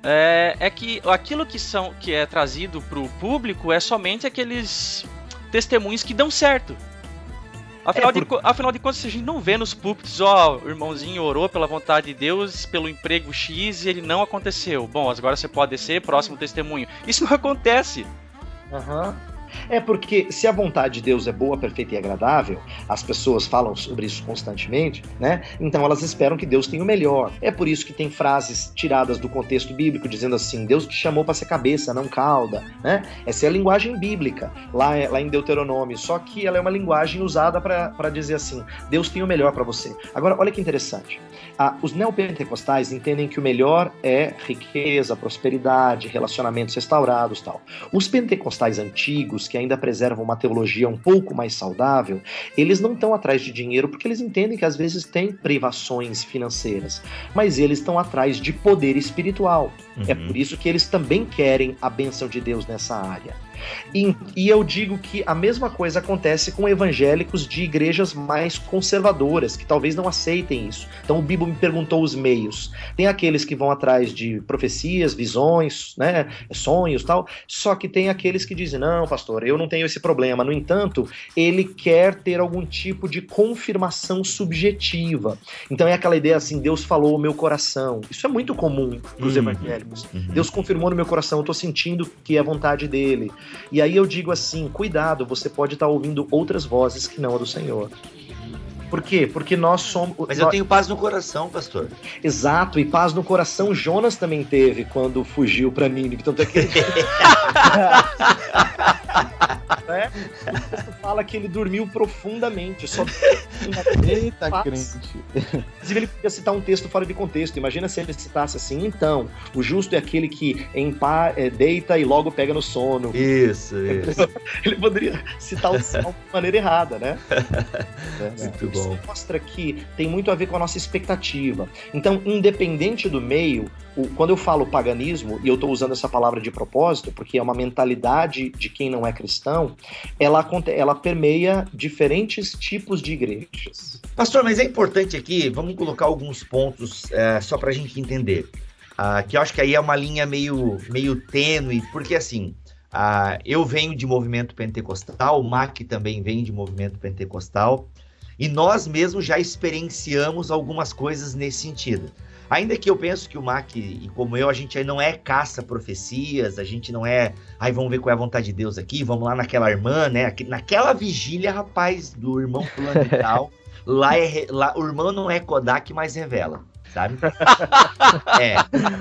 é, é que aquilo que são que é trazido para o público é somente aqueles testemunhos que dão certo. Afinal, é por... de, afinal de contas, a gente não vê nos púlpitos, ó, o irmãozinho orou pela vontade de Deus, pelo emprego X e ele não aconteceu. Bom, agora você pode descer, próximo testemunho. Isso não acontece. Aham. Uhum. É porque se a vontade de Deus é boa, perfeita e agradável, as pessoas falam sobre isso constantemente, né? Então elas esperam que Deus tenha o melhor. É por isso que tem frases tiradas do contexto bíblico dizendo assim: Deus te chamou para ser cabeça, não cauda, né? Essa é a linguagem bíblica lá, lá em Deuteronômio, só que ela é uma linguagem usada para dizer assim: Deus tem o melhor para você. Agora, olha que interessante. Ah, os neopentecostais entendem que o melhor é riqueza, prosperidade, relacionamentos restaurados, tal. Os pentecostais antigos que ainda preservam uma teologia um pouco mais saudável, eles não estão atrás de dinheiro porque eles entendem que às vezes tem privações financeiras, mas eles estão atrás de poder espiritual. É uhum. É por isso que eles também querem a bênção de Deus nessa área. E, e, eu digo que a mesma coisa acontece com evangélicos de igrejas mais conservadoras, que talvez não aceitem isso. Então o Bibo me perguntou os meios. Tem aqueles que vão atrás de profecias, visões, né, sonhos tal, só que tem aqueles que dizem, não, pastor, eu não tenho esse problema. No entanto, ele quer ter algum tipo de confirmação subjetiva. Então é aquela ideia assim, Deus falou o meu coração. Isso é muito comum para os uhum. evangélicos. Uhum. Deus confirmou no meu coração, eu estou sentindo que é vontade dele. E aí eu digo assim: cuidado, você pode estar ouvindo outras vozes que não a do Senhor. Por quê? Porque nós somos. Mas eu tenho paz no coração, pastor. Exato, e paz no coração Jonas também teve quando fugiu para Nínive. Tanto é que. né? O fala que ele dormiu profundamente. Só... Eita, crente. Inclusive, ele podia citar um texto fora de contexto. Imagina se ele citasse assim: então, o justo é aquele que em pá, é, deita e logo pega no sono. Isso, isso. Ele poderia citar o salmo de maneira errada, né? É, muito bom. Isso mostra que tem muito a ver com a nossa expectativa. Então, independente do meio, o, quando eu falo paganismo, e eu estou usando essa palavra de propósito, porque é uma mentalidade de quem não é cristão, ela, ela permeia diferentes tipos de igrejas. Pastor, mas é importante aqui, vamos colocar alguns pontos é, só para a gente entender. Uh, que eu acho que aí é uma linha meio, meio tênue, porque assim, Ah, eu venho de movimento pentecostal, o Mac também vem de movimento pentecostal, e nós mesmos já experienciamos algumas coisas nesse sentido. Ainda que eu penso que o Mac, e como eu, a gente não é caça profecias, a gente não é, ai, vamos ver qual é a vontade de Deus aqui, vamos lá naquela irmã, né? Naquela vigília, rapaz, do irmão fulano e tal, lá, é, lá o irmão não é Kodak, mas revela sabe? é.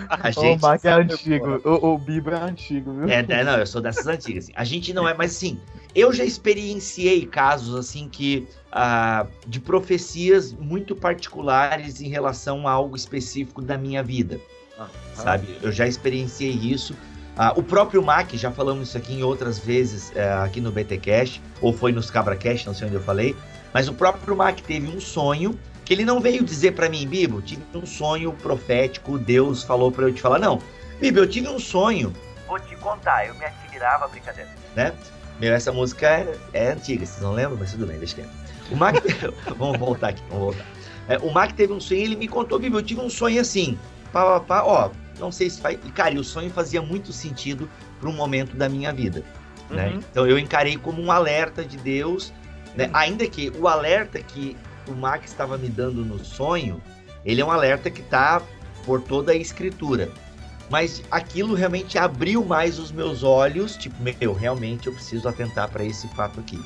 A gente. O Mac é antigo. O, o Bibo é antigo, viu? É, é, não, eu sou dessas antigas. Assim. A gente não é, mas assim, eu já experienciei casos assim que ah, de profecias muito particulares em relação a algo específico da minha vida. Ah, sabe? Eu já experienciei isso. Ah, o próprio Mac, já falamos isso aqui em outras vezes eh, aqui no BTcast, ou foi nos CabraCast, não sei onde eu falei, mas o próprio Mac teve um sonho que ele não veio dizer para mim, Bibo, tive um sonho profético, Deus falou para eu te falar. Não, Bibo, eu tive um sonho. Vou te contar, eu me admirava, brincadeira. Né? Meu, essa música é, é, antiga, vocês não lembram? Mas tudo bem, deixa quieto. O Mac. vamos voltar aqui, vamos voltar. É, o Mac teve um sonho, ele me contou, Bibo, eu tive um sonho assim. Pá, pá, pá, ó, não sei se faz. Cara, e o sonho fazia muito sentido para um momento da minha vida. Né? Uhum. Então eu encarei como um alerta de Deus, né? ainda que o alerta que o Max estava me dando no sonho, ele é um alerta que está por toda a escritura. Mas aquilo realmente abriu mais os meus olhos, tipo, meu, realmente eu preciso atentar para esse fato aqui.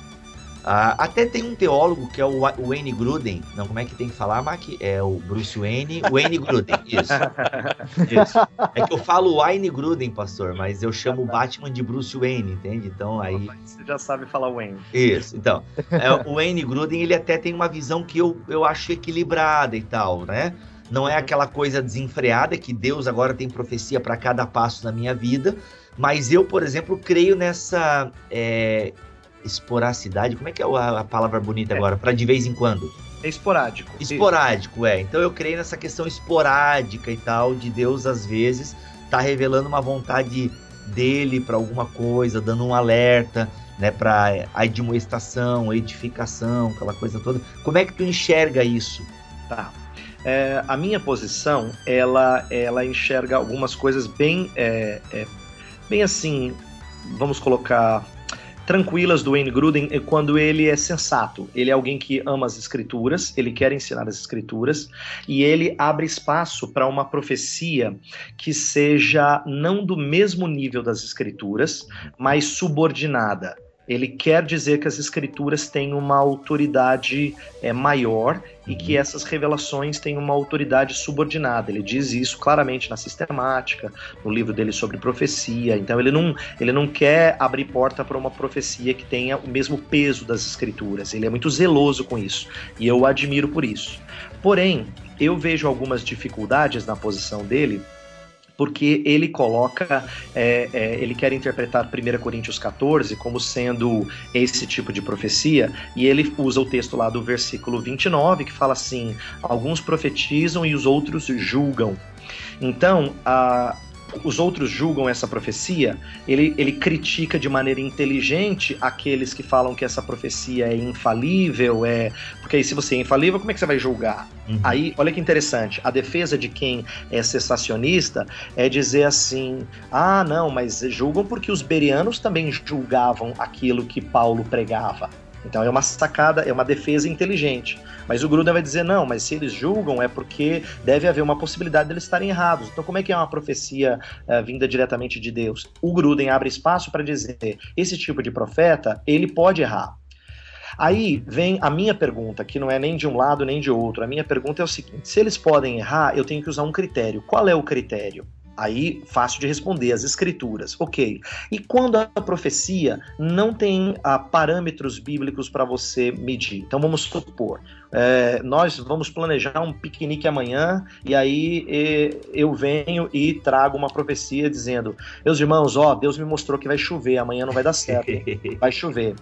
Uh, até tem um teólogo que é o Wayne Gruden. Não, como é que tem que falar, Mac? É o Bruce Wayne. Wayne Gruden, isso. isso. É que eu falo Wayne Gruden, pastor, mas eu chamo o Batman de Bruce Wayne, entende? Então aí. Você já sabe falar Wayne. Isso, então. É, o Wayne Gruden, ele até tem uma visão que eu, eu acho equilibrada e tal, né? Não é aquela coisa desenfreada que Deus agora tem profecia para cada passo da minha vida, mas eu, por exemplo, creio nessa. É, esporacidade, como é que é a, palavra bonita é. agora? Para de vez em quando. É esporádico. Esporádico, é. Então eu creio nessa questão esporádica e tal, de Deus às vezes tá revelando uma vontade dele para alguma coisa, dando um alerta, né, para a admoestação, edificação, aquela coisa toda. Como é que tu enxerga isso? Tá. É, a minha posição, ela, ela enxerga algumas coisas bem, é, é, bem assim, vamos colocar tranquilas do Wayne Gruden é quando ele é sensato. Ele é alguém que ama as escrituras, ele quer ensinar as escrituras e ele abre espaço para uma profecia que seja não do mesmo nível das escrituras, mas subordinada ele quer dizer que as escrituras têm uma autoridade é, maior e que uhum. essas revelações têm uma autoridade subordinada. Ele diz isso claramente na sistemática, no livro dele sobre profecia. Então ele não, ele não quer abrir porta para uma profecia que tenha o mesmo peso das escrituras. Ele é muito zeloso com isso e eu o admiro por isso. Porém, eu vejo algumas dificuldades na posição dele porque ele coloca, é, é, ele quer interpretar 1 Coríntios 14 como sendo esse tipo de profecia, e ele usa o texto lá do versículo 29, que fala assim: alguns profetizam e os outros julgam. Então, a, os outros julgam essa profecia, ele, ele critica de maneira inteligente aqueles que falam que essa profecia é infalível, é. Porque aí, se você é infalível, como é que você vai julgar? Uhum. Aí, olha que interessante, a defesa de quem é cessacionista é dizer assim: ah, não, mas julgam porque os berianos também julgavam aquilo que Paulo pregava. Então é uma sacada, é uma defesa inteligente. Mas o Gruden vai dizer: não, mas se eles julgam é porque deve haver uma possibilidade deles estarem errados. Então, como é que é uma profecia uh, vinda diretamente de Deus? O Gruden abre espaço para dizer: esse tipo de profeta, ele pode errar. Aí vem a minha pergunta, que não é nem de um lado nem de outro. A minha pergunta é o seguinte: se eles podem errar, eu tenho que usar um critério. Qual é o critério? Aí, fácil de responder, as escrituras. Ok. E quando a profecia não tem ah, parâmetros bíblicos para você medir? Então, vamos supor, é, nós vamos planejar um piquenique amanhã e aí e, eu venho e trago uma profecia dizendo: Meus irmãos, ó, Deus me mostrou que vai chover, amanhã não vai dar certo, vai chover.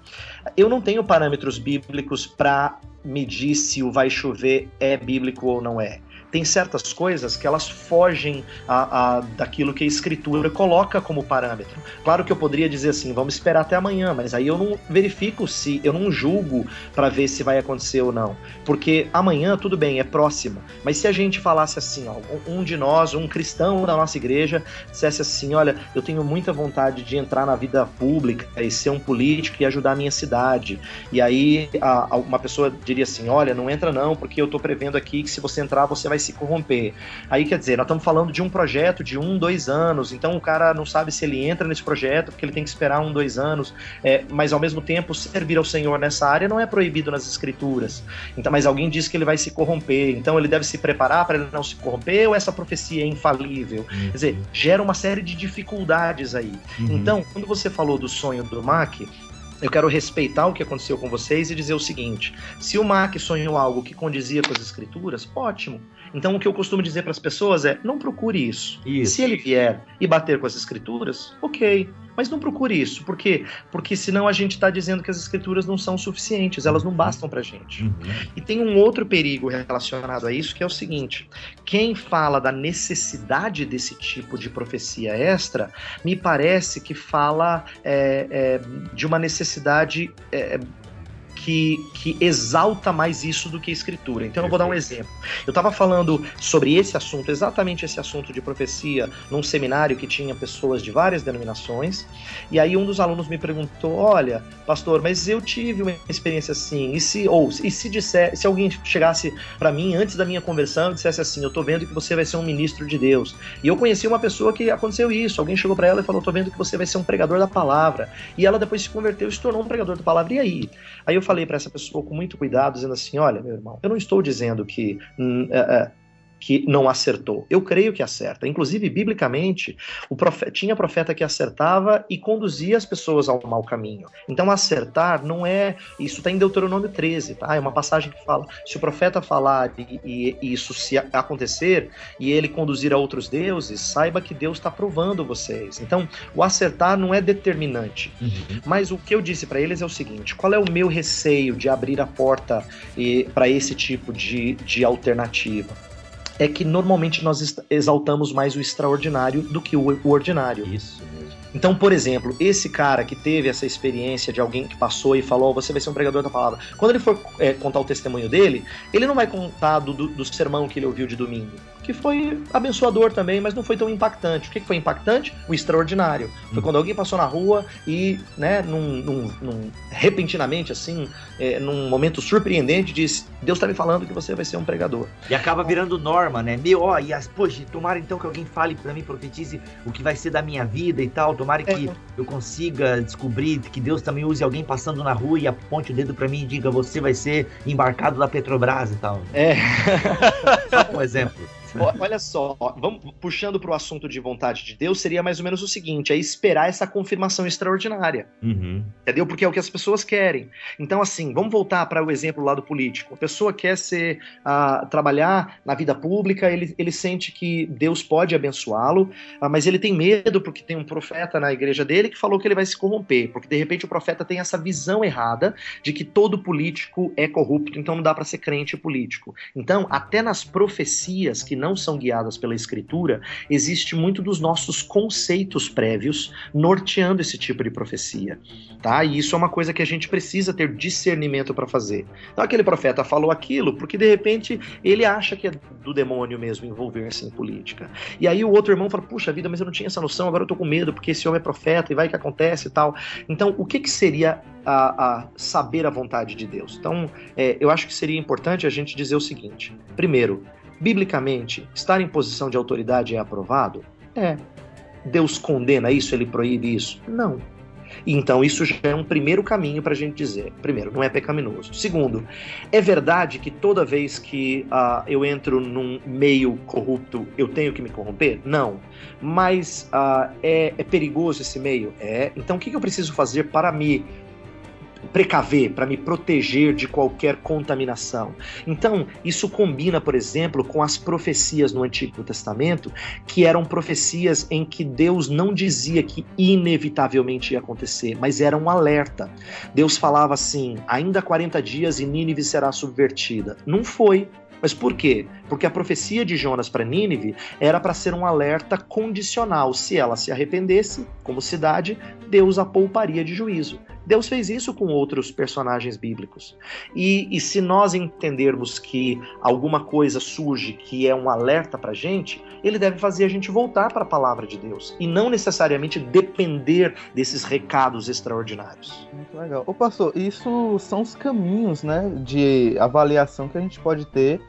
Eu não tenho parâmetros bíblicos para medir se o vai chover é bíblico ou não é. Tem certas coisas que elas fogem a, a, daquilo que a escritura coloca como parâmetro. Claro que eu poderia dizer assim, vamos esperar até amanhã, mas aí eu não verifico se, eu não julgo para ver se vai acontecer ou não. Porque amanhã, tudo bem, é próximo. Mas se a gente falasse assim, ó, um de nós, um cristão da nossa igreja, dissesse assim: olha, eu tenho muita vontade de entrar na vida pública e ser um político e ajudar a minha cidade. E aí a, uma pessoa diria assim: olha, não entra não, porque eu tô prevendo aqui que se você entrar, você vai se corromper. Aí quer dizer, nós estamos falando de um projeto de um, dois anos, então o cara não sabe se ele entra nesse projeto, porque ele tem que esperar um, dois anos, é, mas ao mesmo tempo, servir ao Senhor nessa área não é proibido nas escrituras. Então, mas alguém diz que ele vai se corromper, então ele deve se preparar para ele não se corromper, ou essa profecia é infalível? Uhum. Quer dizer, gera uma série de dificuldades aí. Uhum. Então, quando você falou do sonho do Mac, eu quero respeitar o que aconteceu com vocês e dizer o seguinte: se o Mac sonhou algo que condizia com as escrituras, ótimo. Então o que eu costumo dizer para as pessoas é: não procure isso. isso. Se ele vier e bater com as escrituras, ok. Mas não procure isso. Por quê? Porque senão a gente está dizendo que as escrituras não são suficientes, elas não bastam para gente. Uhum. E tem um outro perigo relacionado a isso, que é o seguinte: quem fala da necessidade desse tipo de profecia extra, me parece que fala é, é, de uma necessidade é, que, que exalta mais isso do que a escritura. Então eu vou dar um exemplo. Eu estava falando sobre esse assunto, exatamente esse assunto de profecia, num seminário que tinha pessoas de várias denominações, e aí um dos alunos me perguntou: Olha, pastor, mas eu tive uma experiência assim, e se, ou e se disser, se alguém chegasse para mim antes da minha conversão e dissesse assim: Eu tô vendo que você vai ser um ministro de Deus. E eu conheci uma pessoa que aconteceu isso. Alguém chegou para ela e falou: Tô vendo que você vai ser um pregador da palavra. E ela depois se converteu e se tornou um pregador da palavra. E aí? Aí eu falei para essa pessoa com muito cuidado, dizendo assim: olha, meu irmão, eu não estou dizendo que hum, é, é, que não acertou. Eu creio que acerta. Inclusive, biblicamente, o profeta, tinha profeta que acertava e conduzia as pessoas ao mau caminho. Então, acertar não é. Isso está em Deuteronômio 13, tá? É uma passagem que fala: se o profeta falar e, e, e isso se acontecer e ele conduzir a outros deuses, saiba que Deus está provando vocês. Então, o acertar não é determinante. Uhum. Mas o que eu disse para eles é o seguinte: qual é o meu receio de abrir a porta para esse tipo de, de alternativa? É que normalmente nós exaltamos mais o extraordinário do que o ordinário. Isso mesmo. Então, por exemplo, esse cara que teve essa experiência de alguém que passou e falou, oh, você vai ser um pregador da palavra. Quando ele for é, contar o testemunho dele, ele não vai contar do, do sermão que ele ouviu de domingo que foi abençoador também, mas não foi tão impactante. O que foi impactante? O extraordinário. Foi hum. quando alguém passou na rua e, né, num, num, num repentinamente, assim, é, num momento surpreendente, disse: Deus está me falando que você vai ser um pregador. E acaba virando norma, né? Meu, ó, e as, poxa, tomara então que alguém fale para mim, profetize o que vai ser da minha vida e tal. Tomara que é. eu consiga descobrir que Deus também use alguém passando na rua e aponte o dedo para mim e diga: você vai ser embarcado da Petrobras e tal. É. Só um exemplo. Olha só, vamos puxando para o assunto de vontade de Deus, seria mais ou menos o seguinte: é esperar essa confirmação extraordinária. Uhum. Entendeu? Porque é o que as pessoas querem. Então, assim, vamos voltar para o exemplo lá do político. A pessoa quer ser uh, trabalhar na vida pública, ele, ele sente que Deus pode abençoá-lo, uh, mas ele tem medo porque tem um profeta na igreja dele que falou que ele vai se corromper, porque de repente o profeta tem essa visão errada de que todo político é corrupto, então não dá para ser crente político. Então, até nas profecias que não são guiadas pela escritura, existe muito dos nossos conceitos prévios norteando esse tipo de profecia, tá? E isso é uma coisa que a gente precisa ter discernimento para fazer. Então aquele profeta falou aquilo porque de repente ele acha que é do demônio mesmo envolver-se em política. E aí o outro irmão fala: "Puxa vida, mas eu não tinha essa noção, agora eu tô com medo porque esse homem é profeta e vai que acontece e tal". Então, o que que seria a, a saber a vontade de Deus? Então, é, eu acho que seria importante a gente dizer o seguinte: primeiro, Biblicamente, estar em posição de autoridade é aprovado? É. Deus condena isso, ele proíbe isso? Não. Então, isso já é um primeiro caminho para a gente dizer: primeiro, não é pecaminoso. Segundo, é verdade que toda vez que uh, eu entro num meio corrupto, eu tenho que me corromper? Não. Mas uh, é, é, perigoso esse meio? É. Então, o que, eu preciso fazer para me precaver, para me proteger de qualquer contaminação. Então, isso combina, por exemplo, com as profecias no Antigo Testamento, que eram profecias em que Deus não dizia que inevitavelmente ia acontecer, mas era um alerta. Deus falava assim: ainda 40 dias e Nínive será subvertida. Não foi. Mas por quê? Porque a profecia de Jonas para Nínive era para ser um alerta condicional. Se ela se arrependesse, como cidade, Deus a pouparia de juízo. Deus fez isso com outros personagens bíblicos. E, e se nós entendermos que alguma coisa surge que é um alerta para gente, ele deve fazer a gente voltar para a palavra de Deus e não necessariamente depender desses recados extraordinários. Muito legal. Ô pastor, isso são os caminhos né, de avaliação que a gente pode ter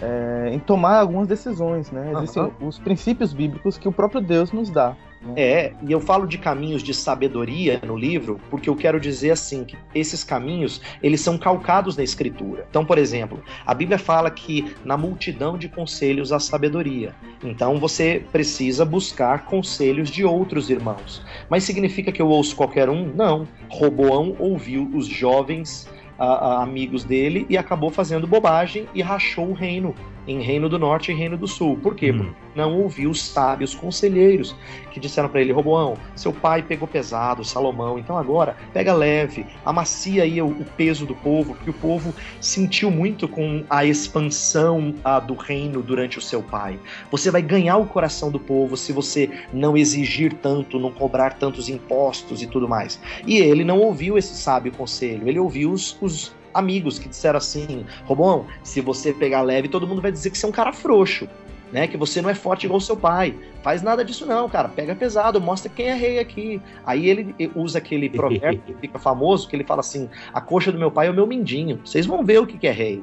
é, em tomar algumas decisões, né? Existem uhum. os princípios bíblicos que o próprio Deus nos dá. É, e eu falo de caminhos de sabedoria no livro, porque eu quero dizer assim que esses caminhos, eles são calcados na escritura. Então, por exemplo, a Bíblia fala que na multidão de conselhos há sabedoria. Então, você precisa buscar conselhos de outros irmãos. Mas significa que eu ouço qualquer um? Não. Roboão ouviu os jovens a, a amigos dele e acabou fazendo bobagem e rachou o reino em Reino do Norte e Reino do Sul. Por quê? Hum. Porque não ouviu os sábios conselheiros que disseram para ele: Roboão, seu pai pegou pesado, Salomão, então agora pega leve, amacia aí o, o peso do povo, porque o povo sentiu muito com a expansão a, do reino durante o seu pai. Você vai ganhar o coração do povo se você não exigir tanto, não cobrar tantos impostos e tudo mais. E ele não ouviu esse sábio conselho, ele ouviu os, os amigos que disseram assim: Robão, se você pegar leve, todo mundo vai dizer que você é um cara frouxo. Né, que você não é forte igual seu pai. Faz nada disso não, cara. Pega pesado, mostra quem é rei aqui. Aí ele usa aquele provérbio que fica famoso, que ele fala assim: a coxa do meu pai é o meu mindinho. Vocês vão ver o que, que é rei.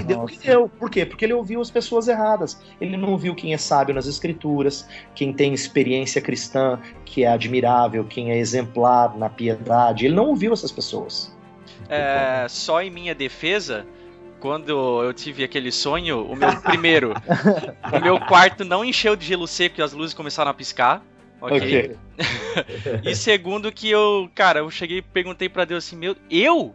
E deu o que deu. Por quê? Porque ele ouviu as pessoas erradas. Ele não viu quem é sábio nas escrituras, quem tem experiência cristã, que é admirável, quem é exemplar na piedade. Ele não ouviu essas pessoas. É, só em minha defesa, quando eu tive aquele sonho, o meu primeiro, o meu quarto não encheu de gelo seco e as luzes começaram a piscar. Ok. okay. e segundo que eu, cara, eu cheguei e perguntei para Deus assim, meu, eu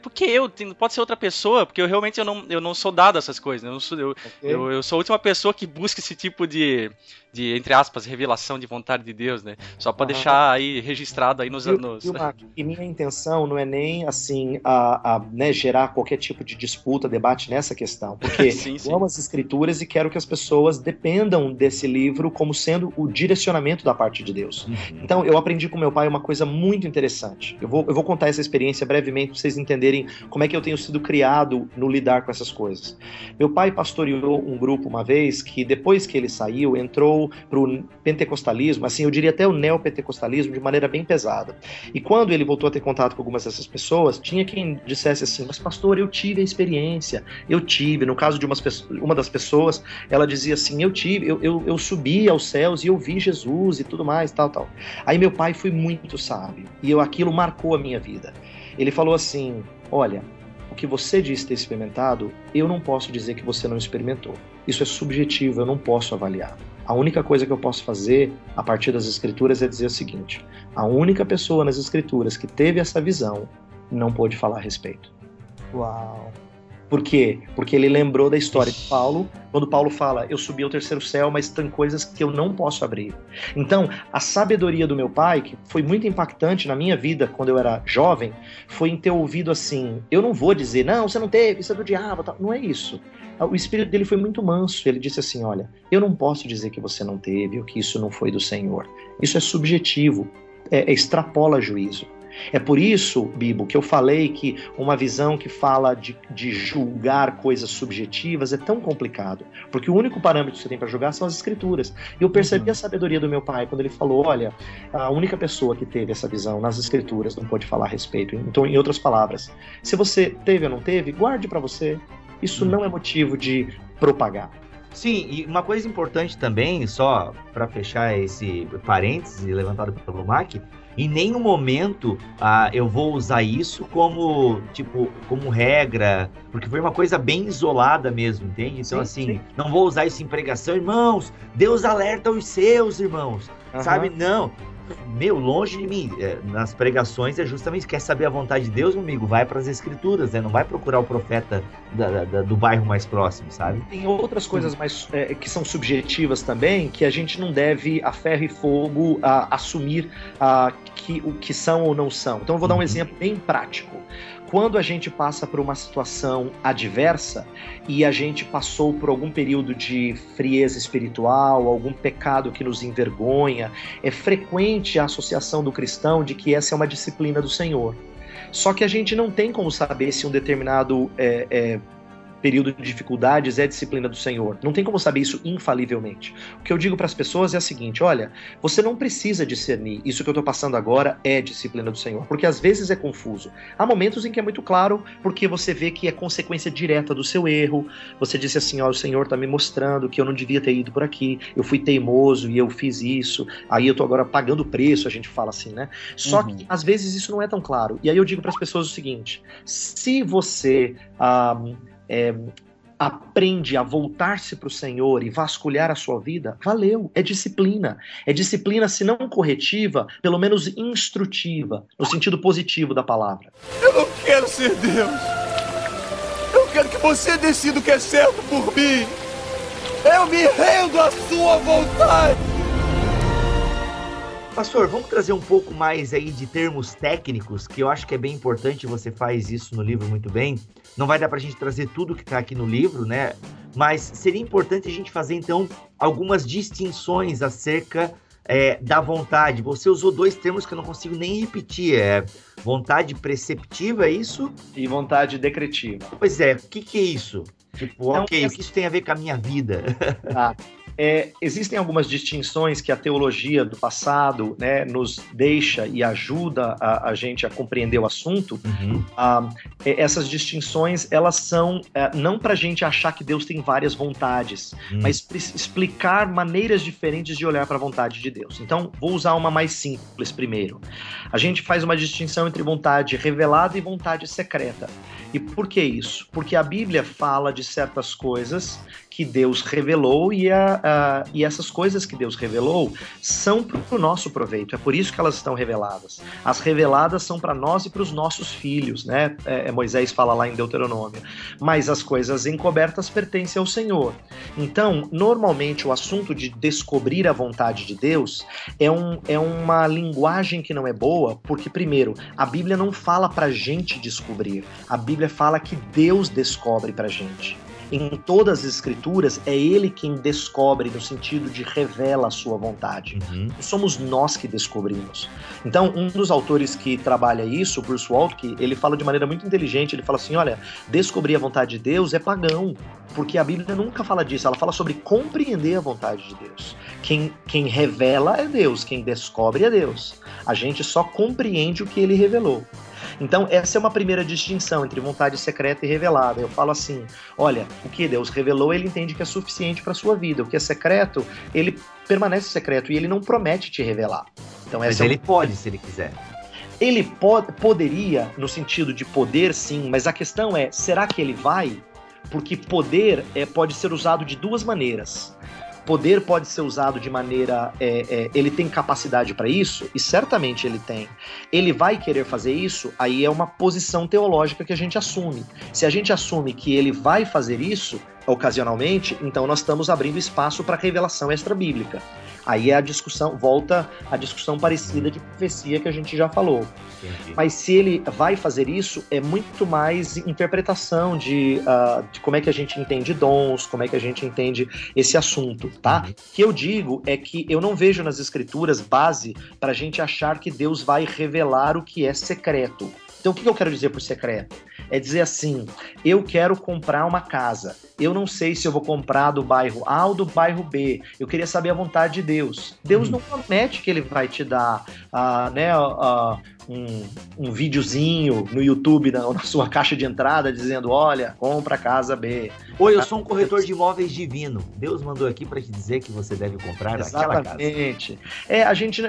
por que eu? Pode ser outra pessoa, porque eu realmente eu não, eu não sou dado a essas coisas. Né? Eu, sou, eu, okay. eu, eu, sou a última pessoa que busca esse tipo de, de, entre aspas, revelação de vontade de Deus, né? Só para uhum. deixar aí registrado aí nos anos. E, e, minha intenção não é nem assim a, a né, gerar qualquer tipo de disputa, debate nessa questão, porque sim, sim. eu amo as escrituras e quero que as pessoas dependam desse livro como sendo o direcionamento da parte de Deus. Uhum. Então eu aprendi com meu pai uma coisa muito interessante. Eu vou, eu vou contar essa experiência brevemente para vocês entenderem como é que eu tenho sido criado no lidar com essas coisas. Meu pai pastoreou um grupo uma vez que depois que ele saiu entrou para o pentecostalismo, assim, eu diria até o neopentecostalismo, de maneira bem pesada. E quando ele voltou a ter contato com algumas dessas pessoas, tinha quem dissesse assim: Mas, pastor, eu tive a experiência, eu tive. No caso de umas, uma das pessoas, ela dizia assim: Eu tive, eu, eu, eu subi aos céus e eu vi Jesus e tudo mais, tal, tal. Aí meu pai foi muito sábio e eu, aquilo marcou a minha vida. Ele falou assim: Olha, o que você disse ter experimentado, eu não posso dizer que você não experimentou. Isso é subjetivo, eu não posso avaliar. A única coisa que eu posso fazer a partir das escrituras é dizer o seguinte: a única pessoa nas escrituras que teve essa visão não pôde falar a respeito. Uau! Por quê? Porque ele lembrou da história de Paulo, quando Paulo fala: Eu subi ao terceiro céu, mas tem coisas que eu não posso abrir. Então, a sabedoria do meu pai, que foi muito impactante na minha vida quando eu era jovem, foi em ter ouvido assim: Eu não vou dizer, não, você não teve, isso é do diabo. Não é isso. O espírito dele foi muito manso. Ele disse assim: Olha, eu não posso dizer que você não teve ou que isso não foi do Senhor. Isso é subjetivo, é, é extrapola juízo. É por isso, Bibo, que eu falei que uma visão que fala de, de julgar coisas subjetivas é tão complicado. Porque o único parâmetro que você tem para julgar são as escrituras. E eu percebi uhum. a sabedoria do meu pai quando ele falou: olha, a única pessoa que teve essa visão nas escrituras não pode falar a respeito. Então, em outras palavras, se você teve ou não teve, guarde para você. Isso uhum. não é motivo de propagar. Sim, e uma coisa importante também, só para fechar esse parêntese levantado pelo Mac, em nenhum momento ah, eu vou usar isso como tipo como regra, porque foi uma coisa bem isolada mesmo, entende? Então sim, assim, sim. não vou usar isso em pregação, irmãos. Deus alerta os seus irmãos, uhum. sabe? Não, meu, longe de mim. É, nas pregações é justamente quer saber a vontade de Deus, meu amigo, vai para as escrituras, né? Não vai procurar o profeta da, da, do bairro mais próximo, sabe? Tem outras coisas mais é, que são subjetivas também que a gente não deve a ferro e fogo a, assumir a, que, o que são ou não são. Então eu vou dar um uhum. exemplo bem prático quando a gente passa por uma situação adversa e a gente passou por algum período de frieza espiritual, algum pecado que nos envergonha, é frequente a associação do cristão de que essa é uma disciplina do Senhor. Só que a gente não tem como saber se um determinado é, é, período de dificuldades é disciplina do Senhor. Não tem como saber isso infalivelmente. O que eu digo para as pessoas é o seguinte: olha, você não precisa discernir isso que eu estou passando agora é disciplina do Senhor, porque às vezes é confuso. Há momentos em que é muito claro, porque você vê que é consequência direta do seu erro. Você disse assim: ó, o Senhor está me mostrando que eu não devia ter ido por aqui, eu fui teimoso e eu fiz isso, aí eu estou agora pagando o preço, a gente fala assim, né? Só uhum. que às vezes isso não é tão claro. E aí eu digo para as pessoas o seguinte: se você. Ah, é, aprende a voltar-se para o Senhor e vasculhar a sua vida, valeu, é disciplina. É disciplina, se não corretiva, pelo menos instrutiva, no sentido positivo da palavra. Eu não quero ser Deus. Eu quero que você decida o que é certo por mim. Eu me rendo à sua vontade. Pastor, vamos trazer um pouco mais aí de termos técnicos, que eu acho que é bem importante, você faz isso no livro muito bem. Não vai dar para a gente trazer tudo que está aqui no livro, né? Mas seria importante a gente fazer, então, algumas distinções acerca é, da vontade. Você usou dois termos que eu não consigo nem repetir. É vontade preceptiva, é isso? E vontade decretiva. Pois é, o que, que é isso? Tipo, então, ok, o que isso tem a ver com a minha vida? Tá. É, existem algumas distinções que a teologia do passado né, nos deixa e ajuda a, a, gente a compreender o assunto. Uhum. Ah, essas distinções elas são é, não para a gente achar que Deus tem várias vontades, uhum. mas explicar maneiras diferentes de olhar para a vontade de Deus. Então, vou usar uma mais simples primeiro. A gente faz uma distinção entre vontade revelada e vontade secreta. E por que isso? Porque a Bíblia fala de certas coisas que Deus revelou e, a, a, e essas coisas que Deus revelou são para o nosso proveito. É por isso que elas estão reveladas. As reveladas são para nós e para os nossos filhos, né? É, é, Moisés fala lá em Deuteronômio. Mas as coisas encobertas pertencem ao Senhor. Então, normalmente o assunto de descobrir a vontade de Deus é, um, é uma linguagem que não é boa, porque primeiro a Bíblia não fala para gente descobrir. A Bíblia fala que Deus descobre para gente em todas as escrituras, é ele quem descobre, no sentido de revela a sua vontade. Uhum. Somos nós que descobrimos. Então, um dos autores que trabalha isso, Bruce Waltke, ele fala de maneira muito inteligente, ele fala assim, olha, descobrir a vontade de Deus é pagão, porque a Bíblia nunca fala disso, ela fala sobre compreender a vontade de Deus. Quem, quem revela é Deus, quem descobre é Deus. A gente só compreende o que ele revelou. Então, essa é uma primeira distinção entre vontade secreta e revelada. Eu falo assim: olha, o que Deus revelou, ele entende que é suficiente para sua vida. O que é secreto, ele permanece secreto e ele não promete te revelar. Então, Mas é ele pode, se ele quiser. Ele pode, poderia, no sentido de poder, sim, mas a questão é: será que ele vai? Porque poder é, pode ser usado de duas maneiras poder pode ser usado de maneira. É, é, ele tem capacidade para isso? E certamente ele tem. Ele vai querer fazer isso? Aí é uma posição teológica que a gente assume. Se a gente assume que ele vai fazer isso ocasionalmente, então nós estamos abrindo espaço para revelação extra-bíblica. Aí é a discussão, volta a discussão parecida de profecia que a gente já falou. Entendi. Mas se ele vai fazer isso, é muito mais interpretação de, uh, de, como é que a gente entende dons, como é que a gente entende esse assunto, tá? Uhum. O que eu digo é que eu não vejo nas escrituras base para a gente achar que Deus vai revelar o que é secreto. Então, o que eu quero dizer por secreto? É dizer assim: eu quero comprar uma casa. Eu não sei se eu vou comprar do bairro A ou do bairro B. Eu queria saber a vontade de Deus. Deus hum. não promete que ele vai te dar uh, né, uh, um, um videozinho no YouTube na, na, sua caixa de entrada dizendo: olha, compra a casa B. Oi, eu sou um corretor de imóveis divino. Deus mandou aqui para te dizer que você deve comprar Exatamente. aquela casa. Exatamente. É, a gente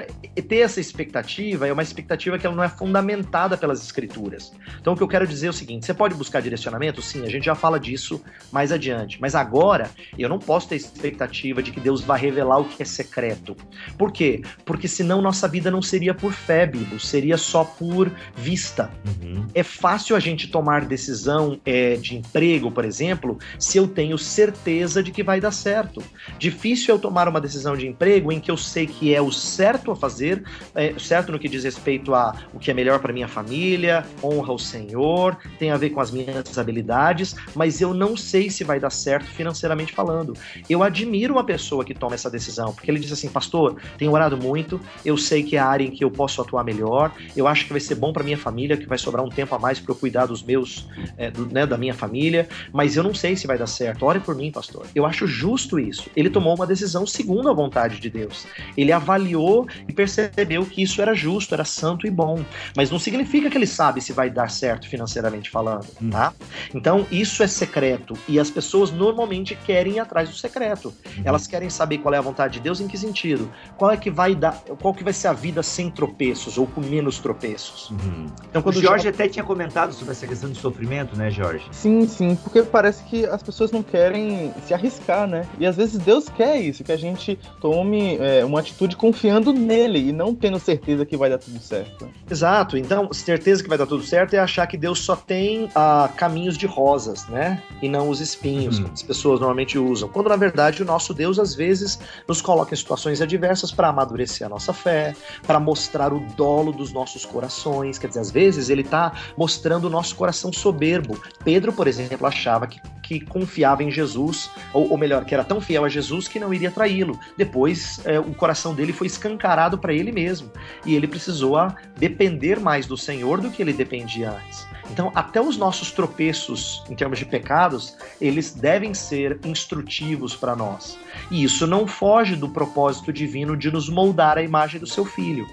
ter essa expectativa é uma expectativa que ela não é fundamentada pelas escrituras. Então o que eu quero dizer é o seguinte: você pode buscar direcionamento? Sim, a gente já fala disso mais adiante. Mas agora eu não posso ter expectativa de que Deus vai revelar o que é secreto. Por quê? Porque senão nossa vida não seria por fé, Bibo, seria só por vista. Uhum. É fácil a gente tomar decisão é, de emprego, por exemplo, se eu tenho certeza de que vai dar certo. Difícil eu tomar uma decisão de emprego em que eu sei que é o certo a fazer, é, certo no que diz respeito a o que é melhor para minha família, honra o Senhor, tem a ver com as minhas habilidades, mas eu não sei se vai dar certo financeiramente falando. Eu admiro uma pessoa que toma essa decisão, porque ele diz assim, pastor, tenho orado muito, eu sei que é a área em que eu posso atuar melhor, eu acho que vai ser bom para minha família, que vai sobrar um tempo a mais para eu cuidar dos meus, é, do, né, da minha família, mas eu não sei se vai dar certo. Ore por mim, pastor. Eu acho justo isso. Ele tomou uma decisão segundo a vontade de Deus. Ele avaliou e percebeu que isso era justo, era santo e bom. Mas não significa que ele sabe se vai dar certo financeiramente falando, Hum. tá? Então, isso é secreto e as pessoas normalmente querem ir atrás do secreto. Uhum. Elas querem saber qual é a vontade de Deus em que sentido? Qual é que vai dar, qual que vai ser a vida sem tropeços ou com menos tropeços? Uhum. Então, O quando Jorge até tinha comentado sobre essa questão de sofrimento, né, Jorge? Sim, sim, porque parece que as pessoas não querem se arriscar, né? E às vezes Deus quer isso, que a gente tome é, uma atitude confiando nele e não tendo certeza que vai dar tudo certo. Exato. Então, certeza que vai dar tudo certo é achar que Deus só tem ah, caminhos de rosas, né? E não os espinhos Uhum. que as pessoas normalmente usam. Quando na verdade o nosso Deus às vezes nos coloca em situações adversas para amadurecer a nossa fé, para mostrar o dolo dos nossos corações. Quer dizer, às vezes ele está mostrando o nosso coração soberbo. Pedro, por exemplo, achava que, que confiava em Jesus, ou, ou melhor, que era tão fiel a Jesus que não iria traí-lo. Depois, eh, o coração dele foi escancarado para ele mesmo e ele precisou a depender mais do Senhor do que ele dependia antes. Então, até os nossos tropeços em termos de pecados, eles devem ser instrutivos para nós. E isso não foge do propósito divino de nos moldar a imagem do seu filho.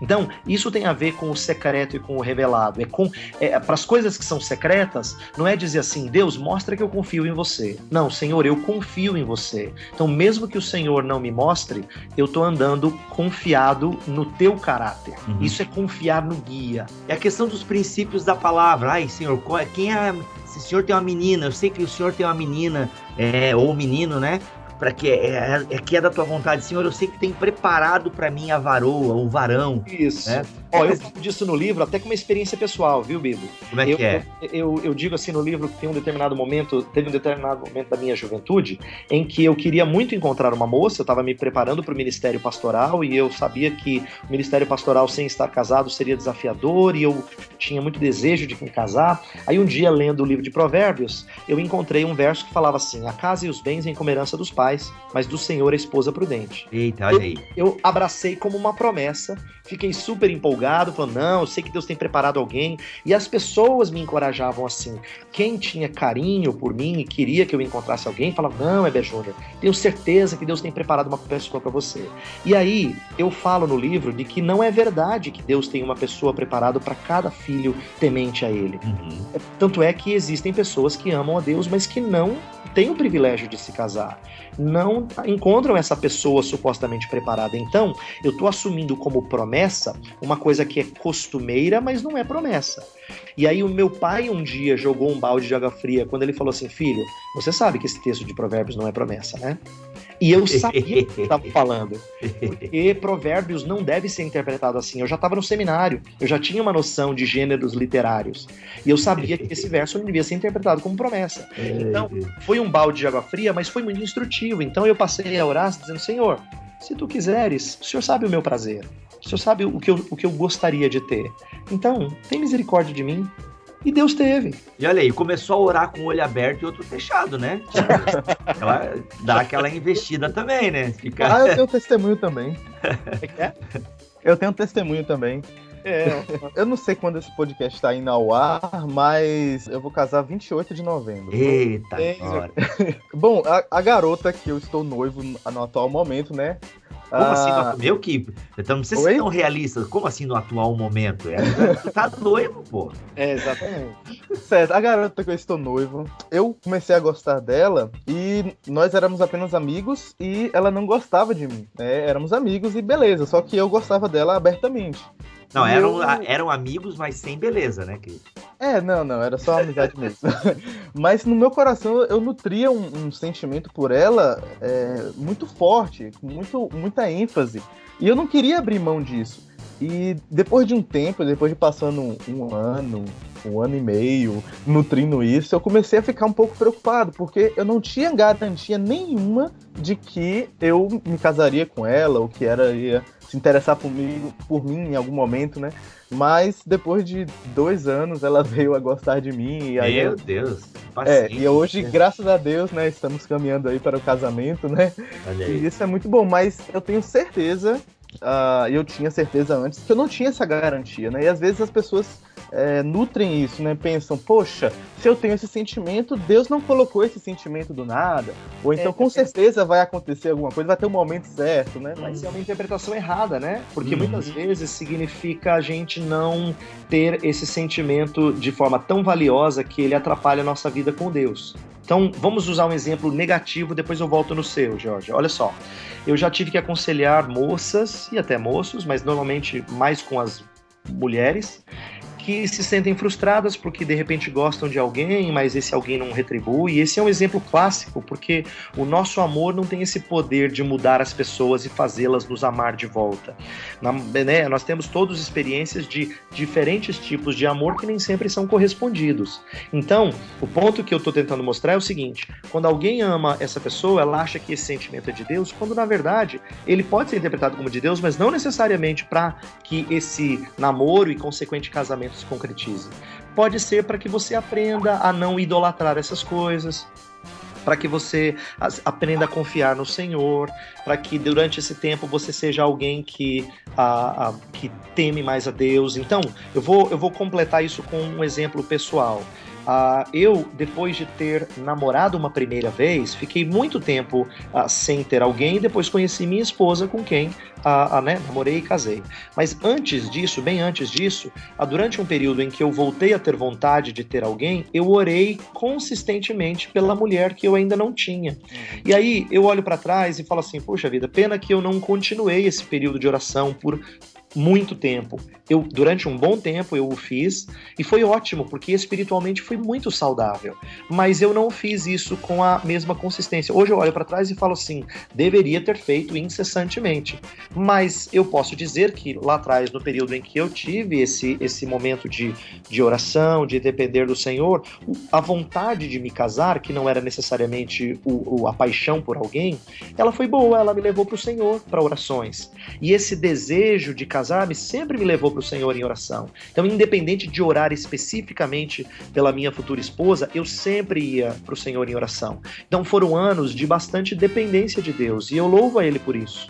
Então, isso tem a ver com o secreto e com o revelado. É com é, para as coisas que são secretas, não é dizer assim, Deus, mostra que eu confio em você. Não, Senhor, eu confio em você. Então, mesmo que o Senhor não me mostre, eu estou andando confiado no teu caráter. Uhum. Isso é confiar no guia. É a questão dos princípios da palavra. Ai, senhor, qual é- quem é. Se o senhor tem uma menina, eu sei que o senhor tem uma menina, é, ou menino, né? Para que é, é, é que é da tua vontade, senhor. Eu sei que tem preparado para mim a varoa, o varão. Isso. É. Ó, eu falo disso no livro até com uma experiência pessoal, viu, Bibo? Como é que eu, é? Eu, eu digo assim no livro que tem um determinado momento, teve um determinado momento da minha juventude em que eu queria muito encontrar uma moça, eu estava me preparando para o ministério pastoral e eu sabia que o ministério pastoral sem estar casado seria desafiador e eu tinha muito desejo de me casar. Aí um dia, lendo o livro de Provérbios, eu encontrei um verso que falava assim: A casa e os bens vêm como herança dos pais, mas do Senhor a esposa prudente Eita, olha aí. eu abracei como uma promessa, fiquei super empolgado, falando, não, eu sei que Deus tem preparado alguém, e as pessoas me encorajavam assim. Quem tinha carinho por mim e queria que eu encontrasse alguém, falava, não, Heber Júnior, tenho certeza que Deus tem preparado uma pessoa para você. E aí, eu falo no livro de que não é verdade que Deus tem uma pessoa preparada para cada filho temente a Ele. Uhum. Tanto é que existem pessoas que amam a Deus, mas que não têm o privilégio de se casar. Não encontram essa pessoa supostamente preparada. Então, eu estou assumindo como promessa uma coisa que é costumeira, mas não é promessa. E aí, o meu pai um dia jogou um balde de água fria quando ele falou assim: Filho, você sabe que esse texto de Provérbios não é promessa, né? E eu sabia o que estava falando. Porque provérbios não deve ser interpretado assim. Eu já estava no seminário, eu já tinha uma noção de gêneros literários. E eu sabia que esse verso não devia ser interpretado como promessa. Então, foi um balde de água fria, mas foi muito instrutivo. Então eu passei a orar dizendo: Senhor, se tu quiseres, o Senhor sabe o meu prazer. O Senhor sabe o que eu, o que eu gostaria de ter. Então, tem misericórdia de mim. E Deus teve. E olha aí, começou a orar com o olho aberto e outro fechado, né? Ela dá aquela investida também, né? Fica... Ah, eu tenho testemunho também. É? Eu tenho testemunho também. É, Eu não sei quando esse podcast tá indo ao ar, mas eu vou casar 28 de novembro. Eita, agora. Bom, a, a garota que eu estou noivo no, atual momento, né? Como Ah, assim? No... Meu que. Então, não precisa Oi? ser tão realista. Como assim no atual momento? É, tá noivo, pô. é exatamente. Certo, a garota que eu estou noivo, eu comecei a gostar dela e nós éramos apenas amigos e ela não gostava de mim. né? Éramos amigos e beleza, só que eu gostava dela abertamente. Não, eram, eu- eram amigos, mas sem beleza, né? Que... É, não, não, era só amizade mesmo. Mas no meu coração eu nutria um, um sentimento por ela é, muito forte, com muito, muita ênfase. E eu não queria abrir mão disso. E depois de um tempo, depois de passando um, um, ano, um ano e meio nutrindo isso, eu comecei a ficar um pouco preocupado, porque eu não tinha garantia nenhuma de que eu me casaria com ela, ou que ela ia se interessar por mim, por mim em algum momento, né? Mas depois de dois anos ela veio a gostar de mim. E aí Meu eu, Deus. é, e hoje, graças a Deus, né, estamos caminhando aí para o casamento, né? E isso é muito bom, mas eu tenho certeza, e eu tinha certeza antes, que eu não tinha essa garantia, né? E às vezes as pessoas é, nutrem isso, né? Pensam, poxa, se eu tenho esse sentimento, Deus não colocou esse sentimento do nada. Ou então, É, com é- certeza, vai acontecer alguma coisa, vai ter um momento certo, né? Mas é uma interpretação errada, né? Porque Uhum. muitas vezes significa a gente não ter esse sentimento de forma tão valiosa que ele atrapalha a nossa vida com Deus. Então, vamos usar um exemplo negativo, depois eu volto no seu, Jorge. Olha só, eu já tive que aconselhar moças e até moços, mas normalmente mais com as mulheres, que se sentem frustradas porque de repente gostam de alguém, mas esse alguém não retribui. Esse é um exemplo clássico, porque o nosso amor não tem esse poder de mudar as pessoas e fazê-las nos amar de volta. Na- né, nós temos todos experiências de diferentes tipos de amor que nem sempre são correspondidos. Então, o ponto que eu estou tentando mostrar é o seguinte: quando alguém ama essa pessoa, ela acha que esse sentimento é de Deus, quando na verdade ele pode ser interpretado como de Deus, mas não necessariamente para que esse namoro e consequente casamento se concretize. Pode ser para que você aprenda a não idolatrar essas coisas, para que você aprenda a confiar no Senhor, para que durante esse tempo você seja alguém que, ah, ah, que teme mais a Deus. Então, eu vou, eu vou completar isso com um exemplo pessoal. Ah, eu, depois de ter namorado uma primeira vez, fiquei muito tempo ah, sem ter alguém e depois conheci minha esposa com quem ah, né, namorei e casei. Mas antes disso, bem antes disso, durante um período em que eu voltei a ter vontade de ter alguém, eu orei consistentemente pela mulher que eu ainda não tinha. E aí eu olho para trás e falo assim: puxa vida, pena que eu não continuei esse período de oração por muito tempo. Eu durante um bom tempo eu o fiz e foi ótimo porque espiritualmente foi muito saudável. Mas eu não fiz isso com a mesma consistência. Hoje eu olho para trás e falo assim: deveria ter feito incessantemente. Mas eu posso dizer que lá atrás, no período em que eu tive esse, esse momento de, de oração, de depender do Senhor, a vontade de me casar, que não era necessariamente o, o- a paixão por alguém, ela foi boa, ela me levou para o Senhor para orações. E esse desejo de casar-me sempre me levou para o Senhor em oração. Então, independente de orar especificamente pela minha futura esposa, eu sempre ia para o Senhor em oração. Então, foram anos de bastante dependência de Deus e eu louvo a Ele por isso.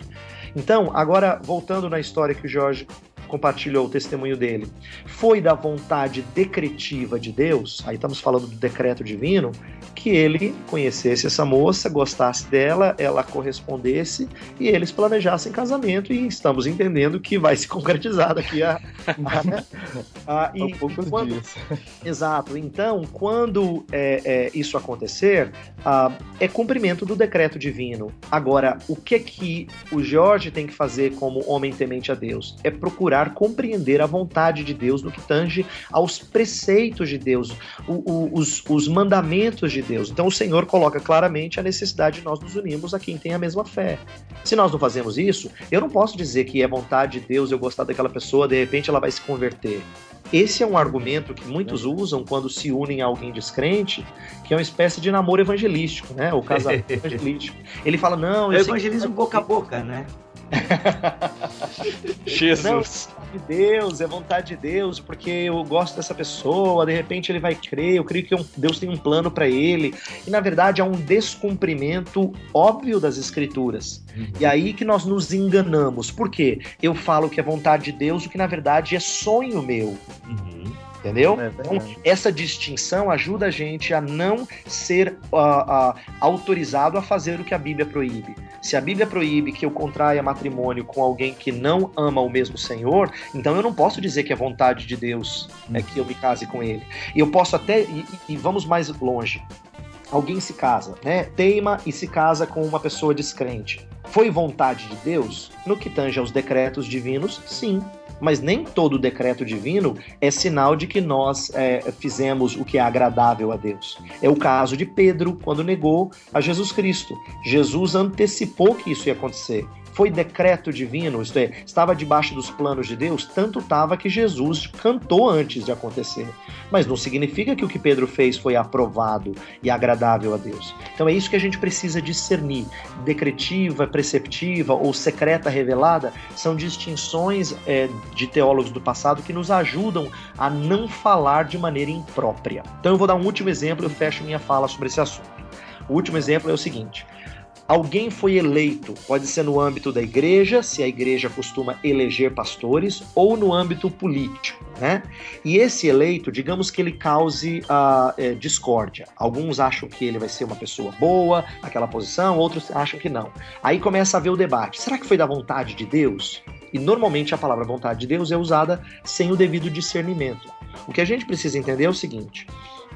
Então, agora voltando na história que o Jorge compartilhou o testemunho dele, foi da vontade decretiva de Deus, aí estamos falando do decreto divino, que ele conhecesse essa moça, gostasse dela, ela correspondesse e eles planejassem casamento e estamos entendendo que vai se concretizar daqui a, a, a- Há e, poucos quando, dias. Exato. Então, quando é, é, isso acontecer, ah, é cumprimento do decreto divino. Agora, o que é que o Jorge tem que fazer como homem temente a Deus? É procurar compreender a vontade de Deus no que tange aos preceitos de Deus, o- o- os, os mandamentos de Deus. Então, o Senhor coloca claramente a necessidade de nós nos unirmos a quem tem a mesma fé. Se nós não fazemos isso, eu não posso dizer que é vontade de Deus eu gostar daquela pessoa, de repente ela vai se converter. Esse é um argumento que muitos usam quando se unem a alguém descrente, que é uma espécie de namoro evangelístico, né? O casamento evangelístico. Ele fala, não, É eu o sei que evangelismo boca a boca, né? Jesus. de Deus, é vontade de Deus, porque eu gosto dessa pessoa, de repente ele vai crer, eu creio que Deus tem um plano para ele. E na verdade há um descumprimento óbvio das escrituras. E aí que nós nos enganamos. Por quê? Eu falo que é vontade de Deus, o que na verdade é sonho meu. Uhum. Entendeu? É Então, essa distinção ajuda a gente a não ser ah, ah, autorizado a fazer o que a Bíblia proíbe. Se a Bíblia proíbe que eu contraia matrimônio com alguém que não ama o mesmo Senhor, então eu não posso dizer que é vontade de Deus é que eu me case com ele. E eu posso até. E, e- e vamos mais longe. Alguém se casa, né? Teima e se casa com uma pessoa descrente. Foi vontade de Deus? No que tange aos decretos divinos, sim. Mas nem todo decreto divino é sinal de que nós é, fizemos o que é agradável a Deus. É o caso de Pedro, quando negou a Jesus Cristo. Jesus antecipou que isso ia acontecer. Foi decreto divino, isto é, estava debaixo dos planos de Deus, tanto estava que Jesus cantou antes de acontecer. Mas não significa que o que Pedro fez foi aprovado e agradável a Deus. Então é isso que a gente precisa discernir. Decretiva, preceptiva ou secreta revelada são distinções é, de teólogos do passado que nos ajudam a não falar de maneira imprópria. Então eu vou dar um último exemplo e eu fecho minha fala sobre esse assunto. O último exemplo é o seguinte: alguém foi eleito, pode ser no âmbito da igreja, se a igreja costuma eleger pastores, ou no âmbito político, né? E esse eleito, digamos que ele cause a uh, é, discórdia. Alguns acham que ele vai ser uma pessoa boa naquela posição, outros acham que não. Aí começa a haver o debate: será que foi da vontade de Deus? E normalmente a palavra vontade de Deus é usada sem o devido discernimento. O que a gente precisa entender é o seguinte: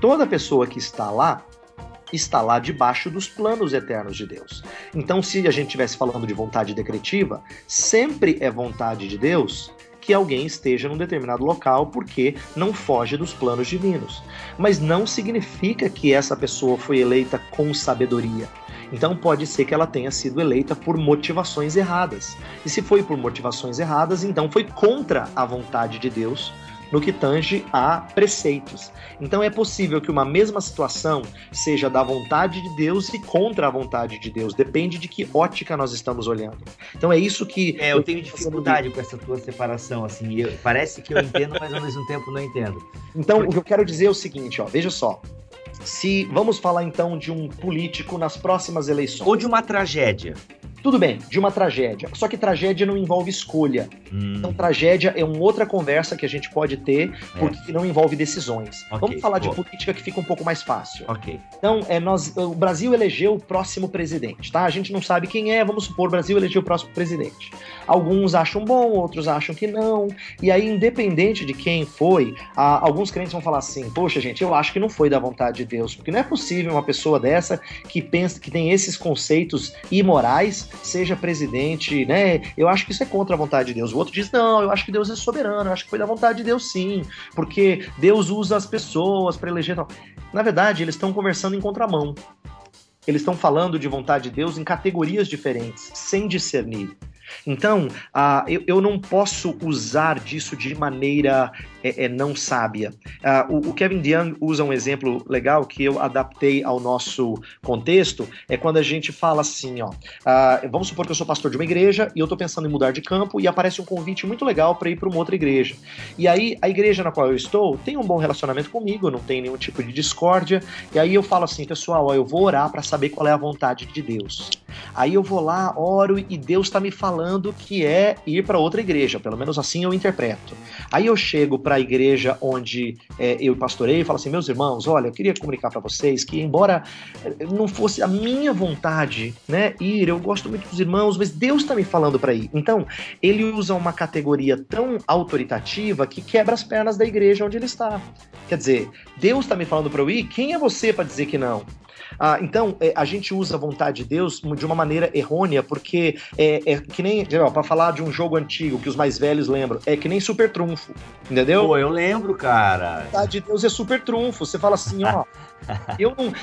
toda pessoa que está lá está lá debaixo dos planos eternos de Deus. Então, se a gente estivesse falando de vontade decretiva, sempre é vontade de Deus que alguém esteja num determinado local porque não foge dos planos divinos. Mas não significa que essa pessoa foi eleita com sabedoria. Então pode ser que ela tenha sido eleita por motivações erradas. E se foi por motivações erradas, então foi contra a vontade de Deus no que tange a preceitos. Então é possível que uma mesma situação seja da vontade de Deus e contra a vontade de Deus. Depende de que ótica nós estamos olhando. Então é isso que. É, eu tenho dificuldade com essa tua separação, assim. Eu, parece que eu entendo, mas ao mesmo tempo não entendo. Então, Porque... o que eu quero dizer é o seguinte, ó, veja só. Se vamos falar então de um político nas próximas eleições. Ou de uma tragédia. Tudo bem, de uma tragédia. Só que tragédia não envolve escolha. Hum. Então, tragédia é uma outra conversa que a gente pode ter, é. porque não envolve decisões. Okay, Vamos falar boa. de política que fica um pouco mais fácil. Então, é, nós, o Brasil elegeu o próximo presidente, tá? A gente não sabe quem é, vamos supor, o Brasil elegeu o próximo presidente. Alguns acham bom, outros acham que não. E aí, independente de quem foi, alguns crentes vão falar assim: Poxa, gente, eu acho que não foi da vontade de Deus, porque não é possível uma pessoa dessa que pensa que tem esses conceitos imorais seja presidente, né? Eu acho que isso é contra a vontade de Deus. O outro diz: não, eu acho que Deus é soberano, eu acho que foi da vontade de Deus sim, porque Deus usa as pessoas para eleger. Não. Na verdade, eles estão conversando em contramão. Eles estão falando de vontade de Deus em categorias diferentes, sem discernir. Então, uh, eu, eu, não posso usar disso de maneira é, é não sábia. Uh, o, o, Kevin DeYoung usa um exemplo legal que eu adaptei ao nosso contexto, é quando a gente fala assim, ó, uh, vamos supor que eu sou pastor de uma igreja e eu estou pensando em mudar de campo e aparece um convite muito legal para ir para uma outra igreja. E aí, a igreja na qual eu estou tem um bom relacionamento comigo, não tem nenhum tipo de discórdia, e aí eu falo assim, pessoal, ó, eu vou orar para saber qual é a vontade de Deus. Aí eu vou lá, oro e Deus está me falando que é ir para outra igreja, pelo menos assim eu interpreto. Aí eu chego para a igreja onde é, eu pastorei e falo assim: meus irmãos, olha, eu queria comunicar para vocês que, embora é, não fosse a minha vontade né, ir, eu gosto muito dos irmãos, mas Deus está me falando para ir. Então, ele usa uma categoria tão autoritativa que quebra as pernas da igreja onde ele está. Quer dizer, Deus está me falando para eu ir, quem é você para dizer que não? Ah, então, é, a gente usa a vontade de Deus de uma maneira errônea, porque é, é que nem, para falar de um jogo antigo que os mais velhos lembram, é que nem super trunfo, entendeu? Pô, eu lembro, cara. A vontade de Deus é super trunfo. Você fala assim, ó, eu não,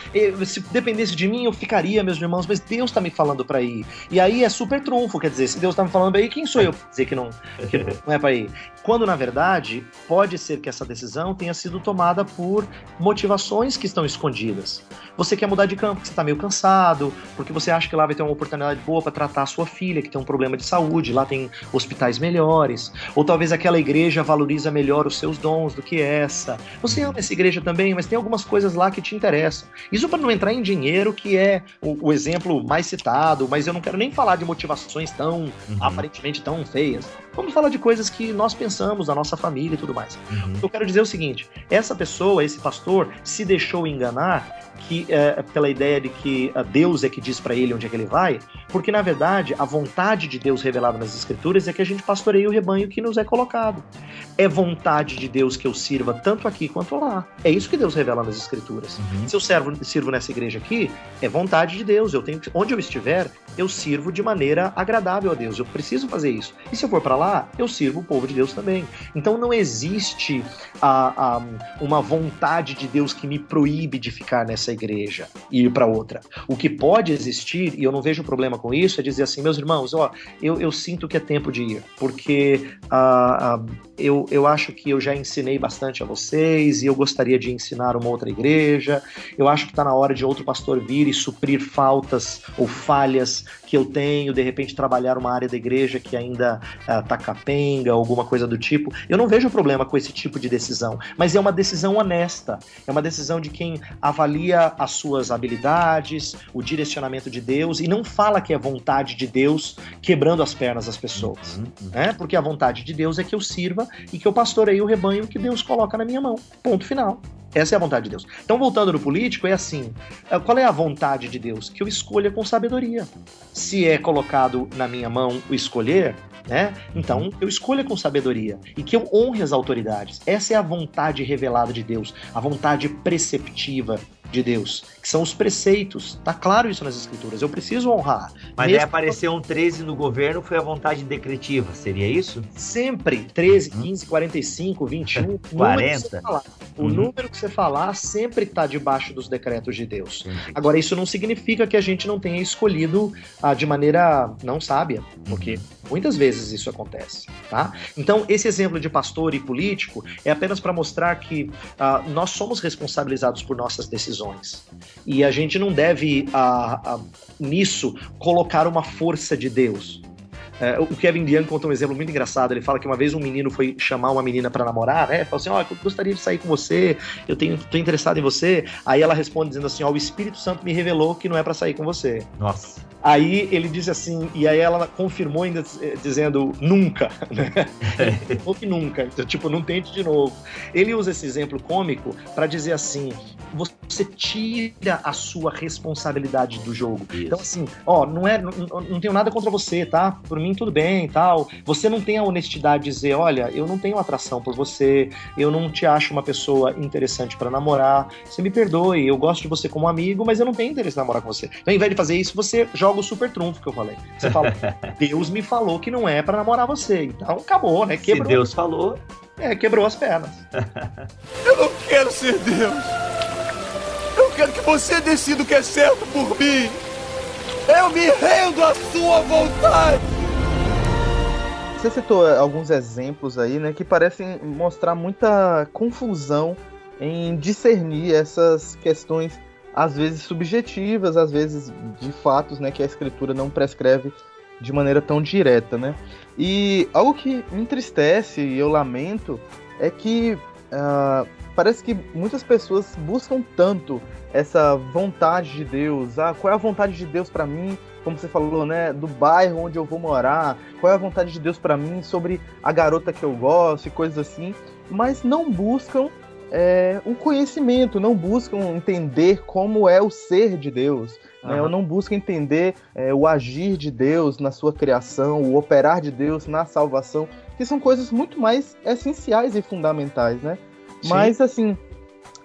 se dependesse de mim, eu ficaria, meus irmãos, mas Deus tá me falando para ir. E aí é super trunfo, quer dizer, se Deus tá me falando pra ir, quem sou eu pra dizer que não, que não é para ir? Quando na verdade, pode ser que essa decisão tenha sido tomada por motivações que estão escondidas. Você quer mudar de campo, porque você tá meio cansado, porque você acha que lá vai ter uma oportunidade boa para tratar a sua filha, que tem um problema de saúde, lá tem hospitais melhores, ou talvez aquela igreja valoriza melhor os seus dons do que essa. Você ama essa igreja também, mas tem algumas coisas lá que te te interessam. Isso para não entrar em dinheiro, que é o, o, exemplo mais citado, mas eu não quero nem falar de motivações tão uhum. aparentemente tão feias. Vamos falar de coisas que nós pensamos, da nossa família e tudo mais. Uhum. Eu quero dizer o seguinte: essa pessoa, esse pastor, se deixou enganar que é, pela ideia de que uh, Deus é que diz para ele onde é que ele vai, porque na verdade a vontade de Deus revelada nas Escrituras é que a gente pastoreie o rebanho que nos é colocado. É vontade de Deus que eu sirva tanto aqui quanto lá. É isso que Deus revela nas Escrituras. Uhum. Se eu servo, sirvo nessa igreja aqui, é vontade de Deus. Eu tenho onde eu estiver, eu sirvo de maneira agradável a Deus. Eu preciso fazer isso. E se eu for para lá, eu sirvo o povo de Deus também. Então não existe a, a, uma vontade de Deus que me proíbe de ficar nessa igreja e ir para outra. O que pode existir, e eu não vejo problema com isso, é dizer assim, meus irmãos, ó, eu, eu sinto que é tempo de ir, porque uh, uh, eu, eu acho que eu já ensinei bastante a vocês e eu gostaria de ensinar uma outra igreja. Eu acho que está na hora de outro pastor vir e suprir faltas ou falhas que eu tenho, de repente trabalhar uma área da igreja que ainda uh, tá capenga, alguma coisa do tipo. Eu não vejo problema com esse tipo de decisão, mas é uma decisão honesta, é uma decisão de quem avalia as suas habilidades, o direcionamento de Deus e não fala que é vontade de Deus quebrando as pernas das pessoas, uhum, uhum. né? Porque a vontade de Deus é que eu sirva e que eu pastoreie o rebanho que Deus coloca na minha mão. Ponto final. Essa é a vontade de Deus. Então, voltando no político, é assim: é, qual é a vontade de Deus? Que eu escolha com sabedoria. Se é colocado na minha mão o escolher, né? Então, eu escolha com sabedoria e que eu honre as autoridades. Essa é a vontade revelada de Deus, a vontade preceptiva de Deus, que são os preceitos. Tá claro isso nas escrituras. Eu preciso honrar. Mas Mesmo... aí apareceu um 13 no governo, foi a vontade decretiva, seria isso? Sempre 13, 15, 45, 21, 40. O uhum. número que você falar sempre está debaixo dos decretos de Deus. Entendi. Agora, isso não significa que a gente não tenha escolhido ah, de maneira não sábia, porque uhum. muitas vezes isso acontece, tá? Então, esse exemplo de pastor e político é apenas para mostrar que ah, nós somos responsabilizados por nossas decisões decisões. E a gente não deve, a, a, nisso, colocar uma força de Deus. É, o Kevin Young conta um exemplo muito engraçado. Ele fala que uma vez um menino foi chamar uma menina para namorar, né? Falou assim: Ó, oh, eu gostaria de sair com você, eu tenho, tô interessado em você. Aí ela responde dizendo assim: Ó, oh, o Espírito Santo me revelou que não é para sair com você. Nossa. Aí ele disse assim, e aí ela confirmou ainda eh, dizendo nunca, né? Ou que nunca, então, tipo, não tente de novo. Ele usa esse exemplo cômico para dizer assim: você tira a sua responsabilidade do jogo. Isso. Então, assim, ó, não é, não, não tenho nada contra você, tá? Por mim tudo bem tal. Você não tem a honestidade de dizer, olha, eu não tenho atração por você, eu não te acho uma pessoa interessante para namorar. Você me perdoe, eu gosto de você como amigo, mas eu não tenho interesse em namorar com você. Então, ao invés de fazer isso, você joga joga o super trunfo que eu falei. Você fala, Deus me falou que não é para namorar você. Então acabou, né? Quebrou. Se Deus falou. É, quebrou as pernas. eu não quero ser Deus. Eu quero que você decida o que é certo por mim. Eu me rendo à sua vontade. Você citou alguns exemplos aí, né, que parecem mostrar muita confusão em discernir essas questões às vezes subjetivas, às vezes de fatos, né, que a escritura não prescreve de maneira tão direta, né? E algo que me entristece e eu lamento é que uh, parece que muitas pessoas buscam tanto essa vontade de Deus. Ah, qual é a vontade de Deus para mim? Como você falou, né? Do bairro onde eu vou morar. Qual é a vontade de Deus para mim sobre a garota que eu gosto e coisas assim. Mas não buscam é, o conhecimento, não buscam entender como é o ser de Deus. Uhum. Né? não buscam entender é, o agir de Deus na sua criação, o operar de Deus na salvação, que são coisas muito mais essenciais e fundamentais, né? Mas, assim,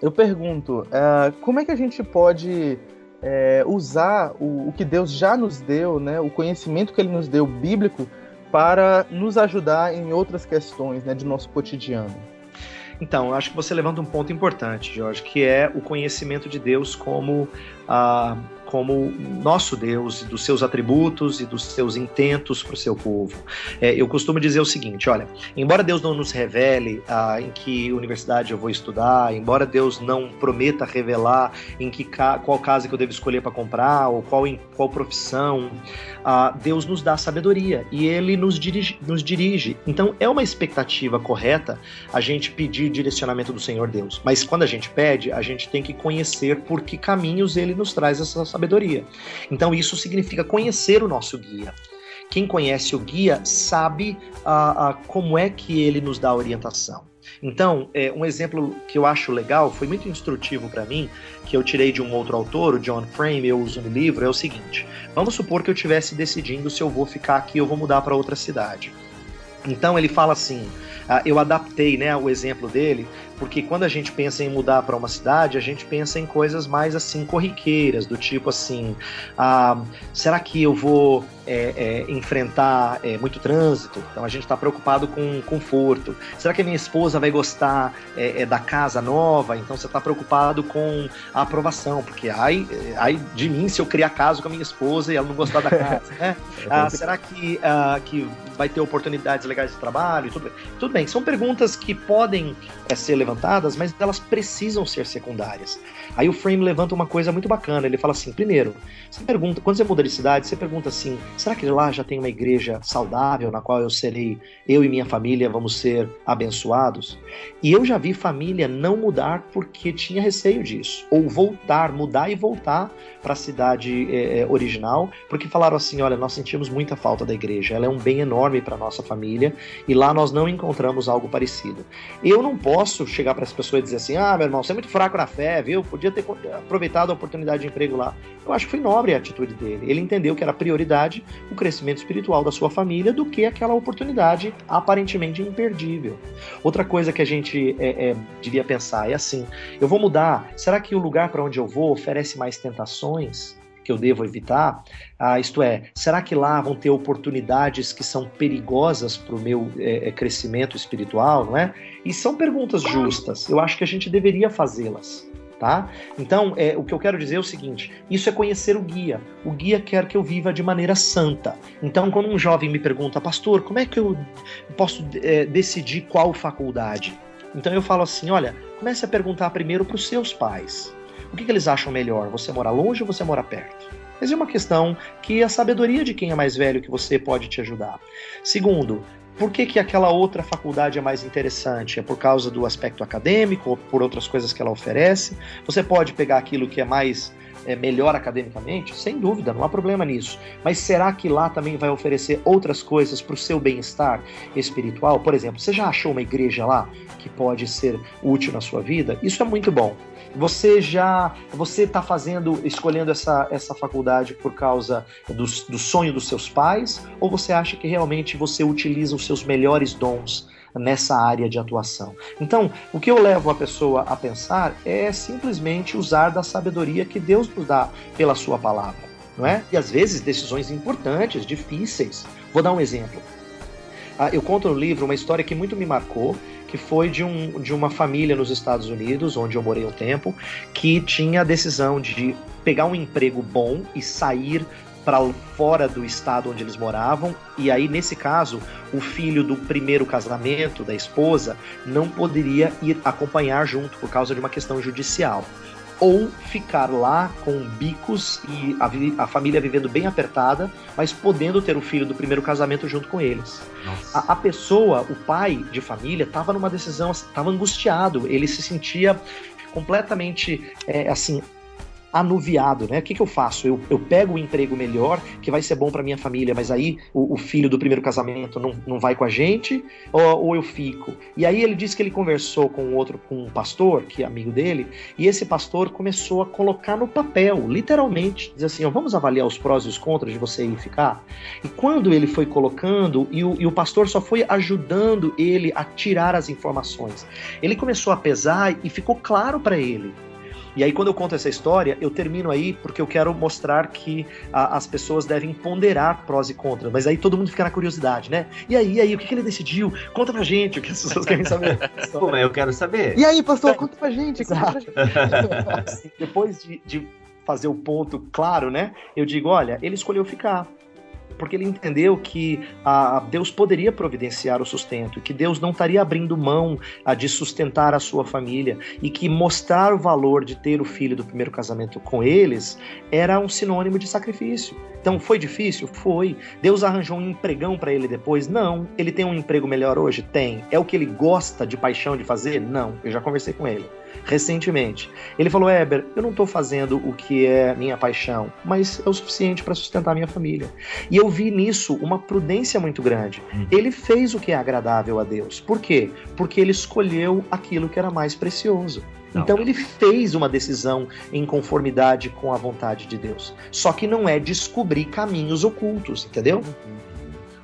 eu pergunto, é, como é que a gente pode é, usar o, o, que Deus já nos deu, né? O conhecimento que Ele nos deu bíblico para nos ajudar em outras questões, né? De nosso cotidiano. Então, acho que você levanta um ponto importante, Jorge, que é o conhecimento de Deus como a como nosso Deus, dos seus atributos e dos seus intentos para o seu povo. É, eu costumo dizer o seguinte: olha, embora Deus não nos revele ah, em que universidade eu vou estudar, embora Deus não prometa revelar em que qual casa que eu devo escolher para comprar ou qual, qual profissão, ah, Deus nos dá sabedoria e Ele nos dirige, nos dirige. Então é uma expectativa correta a gente pedir direcionamento do Senhor Deus. Mas quando a gente pede, a gente tem que conhecer por que caminhos Ele nos traz essa sabedoria. Então isso significa conhecer o nosso guia. Quem conhece o guia sabe uh, uh, como é que ele nos dá orientação. Então, é, um exemplo que eu acho legal, foi muito instrutivo para mim, que eu tirei de um outro autor, o John Frame, eu uso no livro, é o seguinte: vamos supor que eu estivesse decidindo se eu vou ficar aqui ou vou mudar para outra cidade. Então ele fala assim: ah, eu adaptei né, o exemplo dele, porque quando a gente pensa em mudar para uma cidade, a gente pensa em coisas mais assim corriqueiras, do tipo assim, ah, será que eu vou é, é, enfrentar é, muito trânsito? Então a gente está preocupado com conforto. Será que a minha esposa vai gostar é, é, da casa nova? Então você está preocupado com a aprovação, porque ai, ai de mim se eu criar caso com a minha esposa e ela não gostar da casa, né? Ah, será que, ah, que vai ter oportunidades legais de trabalho? Tudo bem. Tudo bem, são perguntas que podem é, ser levantadas, mas elas precisam ser secundárias. Aí o Frame levanta uma coisa muito bacana. Ele fala assim: primeiro, você pergunta, quando você muda de cidade, você pergunta assim: será que lá já tem uma igreja saudável na qual eu serei, eu e minha família vamos ser abençoados? E eu já vi família não mudar porque tinha receio disso, ou voltar, mudar e voltar para a cidade é, é, original, porque falaram assim: olha, nós sentimos muita falta da igreja, ela é um bem enorme para nossa família e lá nós não encontramos algo parecido. Eu não posso chegar para essa pessoa e dizer assim: ah, meu irmão, você é muito fraco na fé, viu? Podia ter aproveitado a oportunidade de emprego lá. Eu acho que foi nobre a atitude dele. Ele entendeu que era prioridade o crescimento espiritual da sua família do que aquela oportunidade aparentemente imperdível. Outra coisa que a gente é, é, devia pensar é assim: eu vou mudar, será que o lugar para onde eu vou oferece mais tentações? que eu devo evitar? Ah, isto é, será que lá vão ter oportunidades que são perigosas para o meu é, crescimento espiritual, não é? E são perguntas justas. Eu acho que a gente deveria fazê-las tá? Então, é, o que eu quero dizer é o seguinte: isso é conhecer o guia. O guia quer que eu viva de maneira santa. Então, quando um jovem me pergunta, pastor, como é que eu posso é, decidir qual faculdade? Então eu falo assim: olha, comece a perguntar primeiro para os seus pais. O que, que eles acham melhor? Você mora longe ou você mora perto? Mas é uma questão que a sabedoria de quem é mais velho que você pode te ajudar. Segundo, por que, que aquela outra faculdade é mais interessante? É por causa do aspecto acadêmico ou por outras coisas que ela oferece? Você pode pegar aquilo que é mais é, melhor academicamente? Sem dúvida, não há problema nisso. Mas será que lá também vai oferecer outras coisas para o seu bem-estar espiritual? Por exemplo, você já achou uma igreja lá que pode ser útil na sua vida? Isso é muito bom. Você já você está fazendo, escolhendo essa, essa faculdade por causa do, do sonho dos seus pais? Ou você acha que realmente você utiliza os seus melhores dons nessa área de atuação. Então, o que eu levo a pessoa a pensar é simplesmente usar da sabedoria que Deus nos dá pela sua palavra, não é? E às vezes decisões importantes, difíceis. Vou dar um exemplo. Ah, eu conto no livro uma história que muito me marcou que foi de, um, de uma família nos Estados Unidos, onde eu morei um tempo, que tinha a decisão de pegar um emprego bom e sair para fora do estado onde eles moravam, e aí nesse caso, o filho do primeiro casamento da esposa não poderia ir acompanhar junto por causa de uma questão judicial ou ficar lá com bicos e a, a, família vivendo bem apertada, mas podendo ter o filho do primeiro casamento junto com eles. A, a, pessoa, o pai de família, estava numa decisão, estava angustiado, ele se sentia completamente é, assim anuviado, né? O que, que eu faço? Eu, eu pego um emprego melhor, que vai ser bom para minha família, mas aí o, o, filho do primeiro casamento não, não vai com a gente, ou, ou eu fico? E aí ele disse que ele conversou com outro, com um pastor, que é amigo dele, e esse pastor começou a colocar no papel, literalmente, dizer assim, ó, vamos avaliar os prós e os contras de você ir ficar? E quando ele foi colocando, e o, e o pastor só foi ajudando ele a tirar as informações, ele começou a pesar e ficou claro para ele e aí, quando eu conto essa história, eu termino aí porque eu quero mostrar que a, as pessoas devem ponderar prós e contras. Mas aí todo mundo fica na curiosidade, né? E aí, e aí, o que, que ele decidiu? Conta pra gente o que as pessoas querem saber. Pô, mas eu quero saber. E aí, pastor, conta pra gente. Conta pra gente. Depois de, de fazer o ponto claro, né? Eu digo, olha, ele escolheu ficar porque ele entendeu que a, Deus poderia providenciar o sustento, que Deus não estaria abrindo mão a, de sustentar a sua família e que mostrar o valor de ter o filho do primeiro casamento com eles era um sinônimo de sacrifício. Então foi difícil? Foi. Deus arranjou um empregão para ele depois? Não. Ele tem um emprego melhor hoje? Tem. É o que ele gosta de paixão de fazer? Não. Eu já conversei com ele recentemente. Ele falou: Eber, eu não estou fazendo o que é minha paixão, mas é o suficiente para sustentar minha família. E eu vi nisso uma prudência muito grande. Hum. Ele fez o que é agradável a Deus. Por quê? Porque ele escolheu aquilo que era mais precioso. Então ele fez uma decisão em conformidade com a vontade de Deus. Só que não é descobrir caminhos ocultos, entendeu?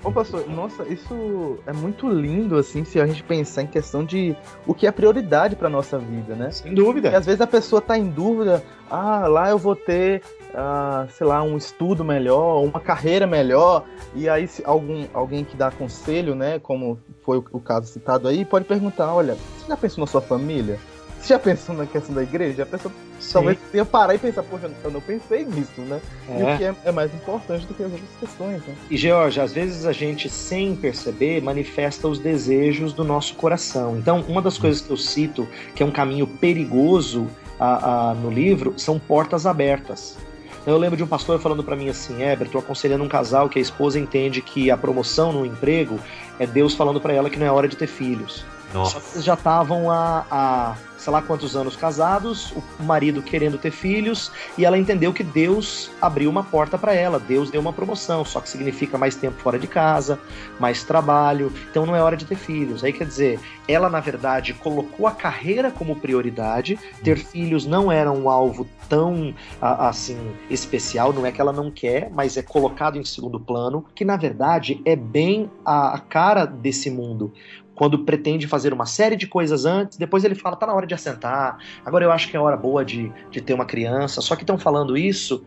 Ô, pastor, nossa, isso é muito lindo, assim, se a gente pensar em questão de o que é prioridade pra nossa vida, né? Sem dúvida. Porque às vezes a pessoa tá em dúvida, ah, lá eu vou ter, ah, sei lá, um estudo melhor, uma carreira melhor, e aí se algum, alguém que dá conselho, né, como foi o, o caso citado aí, pode perguntar, olha, você já pensou na sua família? Você já pensou na questão da igreja? A pessoa Sim. talvez tenha parar e pensar, poxa, eu não pensei nisso, né? E É. o que é, é mais importante do que as outras questões, né? E George, às vezes a gente, sem perceber, manifesta os desejos do nosso coração. Então, uma das coisas que eu cito, que é um caminho perigoso ah, ah, no livro, são portas abertas. Então, eu lembro de um pastor falando para mim assim, Heber, tô aconselhando um casal que a esposa entende que a promoção no emprego é Deus falando para ela que não é hora de ter filhos. Só que eles já estavam há, há sei lá quantos anos casados, o marido querendo ter filhos, e ela entendeu que Deus abriu uma porta para ela, Deus deu uma promoção, só que significa mais tempo fora de casa, mais trabalho, então não é hora de ter filhos. Aí quer dizer, ela na verdade colocou a carreira como prioridade, ter filhos não era um alvo tão assim especial, não é que ela não quer, mas é colocado em segundo plano, que na verdade é bem a, a cara desse mundo quando pretende fazer uma série de coisas antes, depois ele fala, tá na hora de assentar, agora eu acho que é hora boa de, de ter uma criança, só que estão falando isso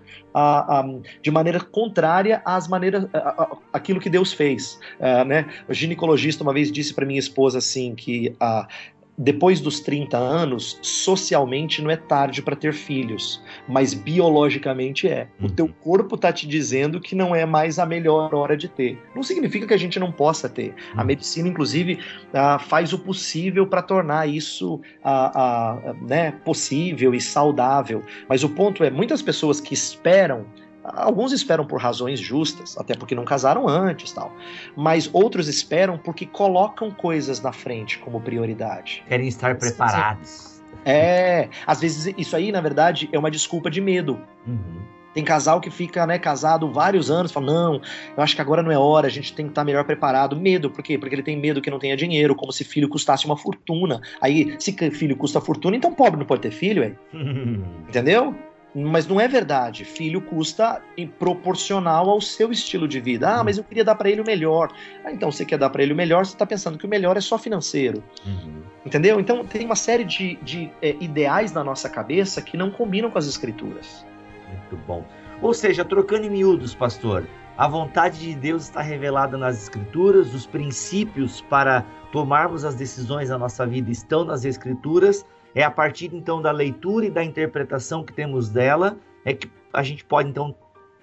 de maneira contrária às maneiras, aquilo que Deus fez, Ah, né? O ginecologista uma vez disse para minha esposa assim, que depois dos 30 anos, socialmente não é tarde para ter filhos, mas biologicamente é. O teu corpo tá te dizendo que não é mais a melhor hora de ter. Não significa que a gente não possa ter. A medicina, inclusive, ah, faz o possível para tornar isso ah, ah, né, possível e saudável. Mas o ponto é, muitas pessoas que esperam Alguns esperam por razões justas, até porque não casaram antes, tal. Mas outros esperam porque colocam coisas na frente como prioridade. Querem estar preparados. É, às vezes isso aí, na verdade, é uma desculpa de medo. Uhum. Tem casal que fica, né, casado vários anos, fala, não, eu acho que agora não é hora, a gente tem que estar melhor preparado. Medo, por quê? Porque ele tem medo que não tenha dinheiro, como se filho custasse uma fortuna. Aí, se filho custa fortuna, então pobre não pode ter filho, é? Entendeu? Mas não é verdade. Filho custa em proporcional ao seu estilo de vida. Ah, mas eu queria dar para ele o melhor. Ah, então você quer dar para ele o melhor, você tá pensando que o melhor é só financeiro. Uhum. Entendeu? Então tem uma série de, de é, ideais na nossa cabeça que não combinam com as escrituras. Muito bom. Ou seja, trocando em miúdos, pastor, a vontade de Deus está revelada nas Escrituras, os princípios para tomarmos as decisões da nossa vida estão nas Escrituras. É a partir então da leitura e da interpretação que temos dela é que a gente pode então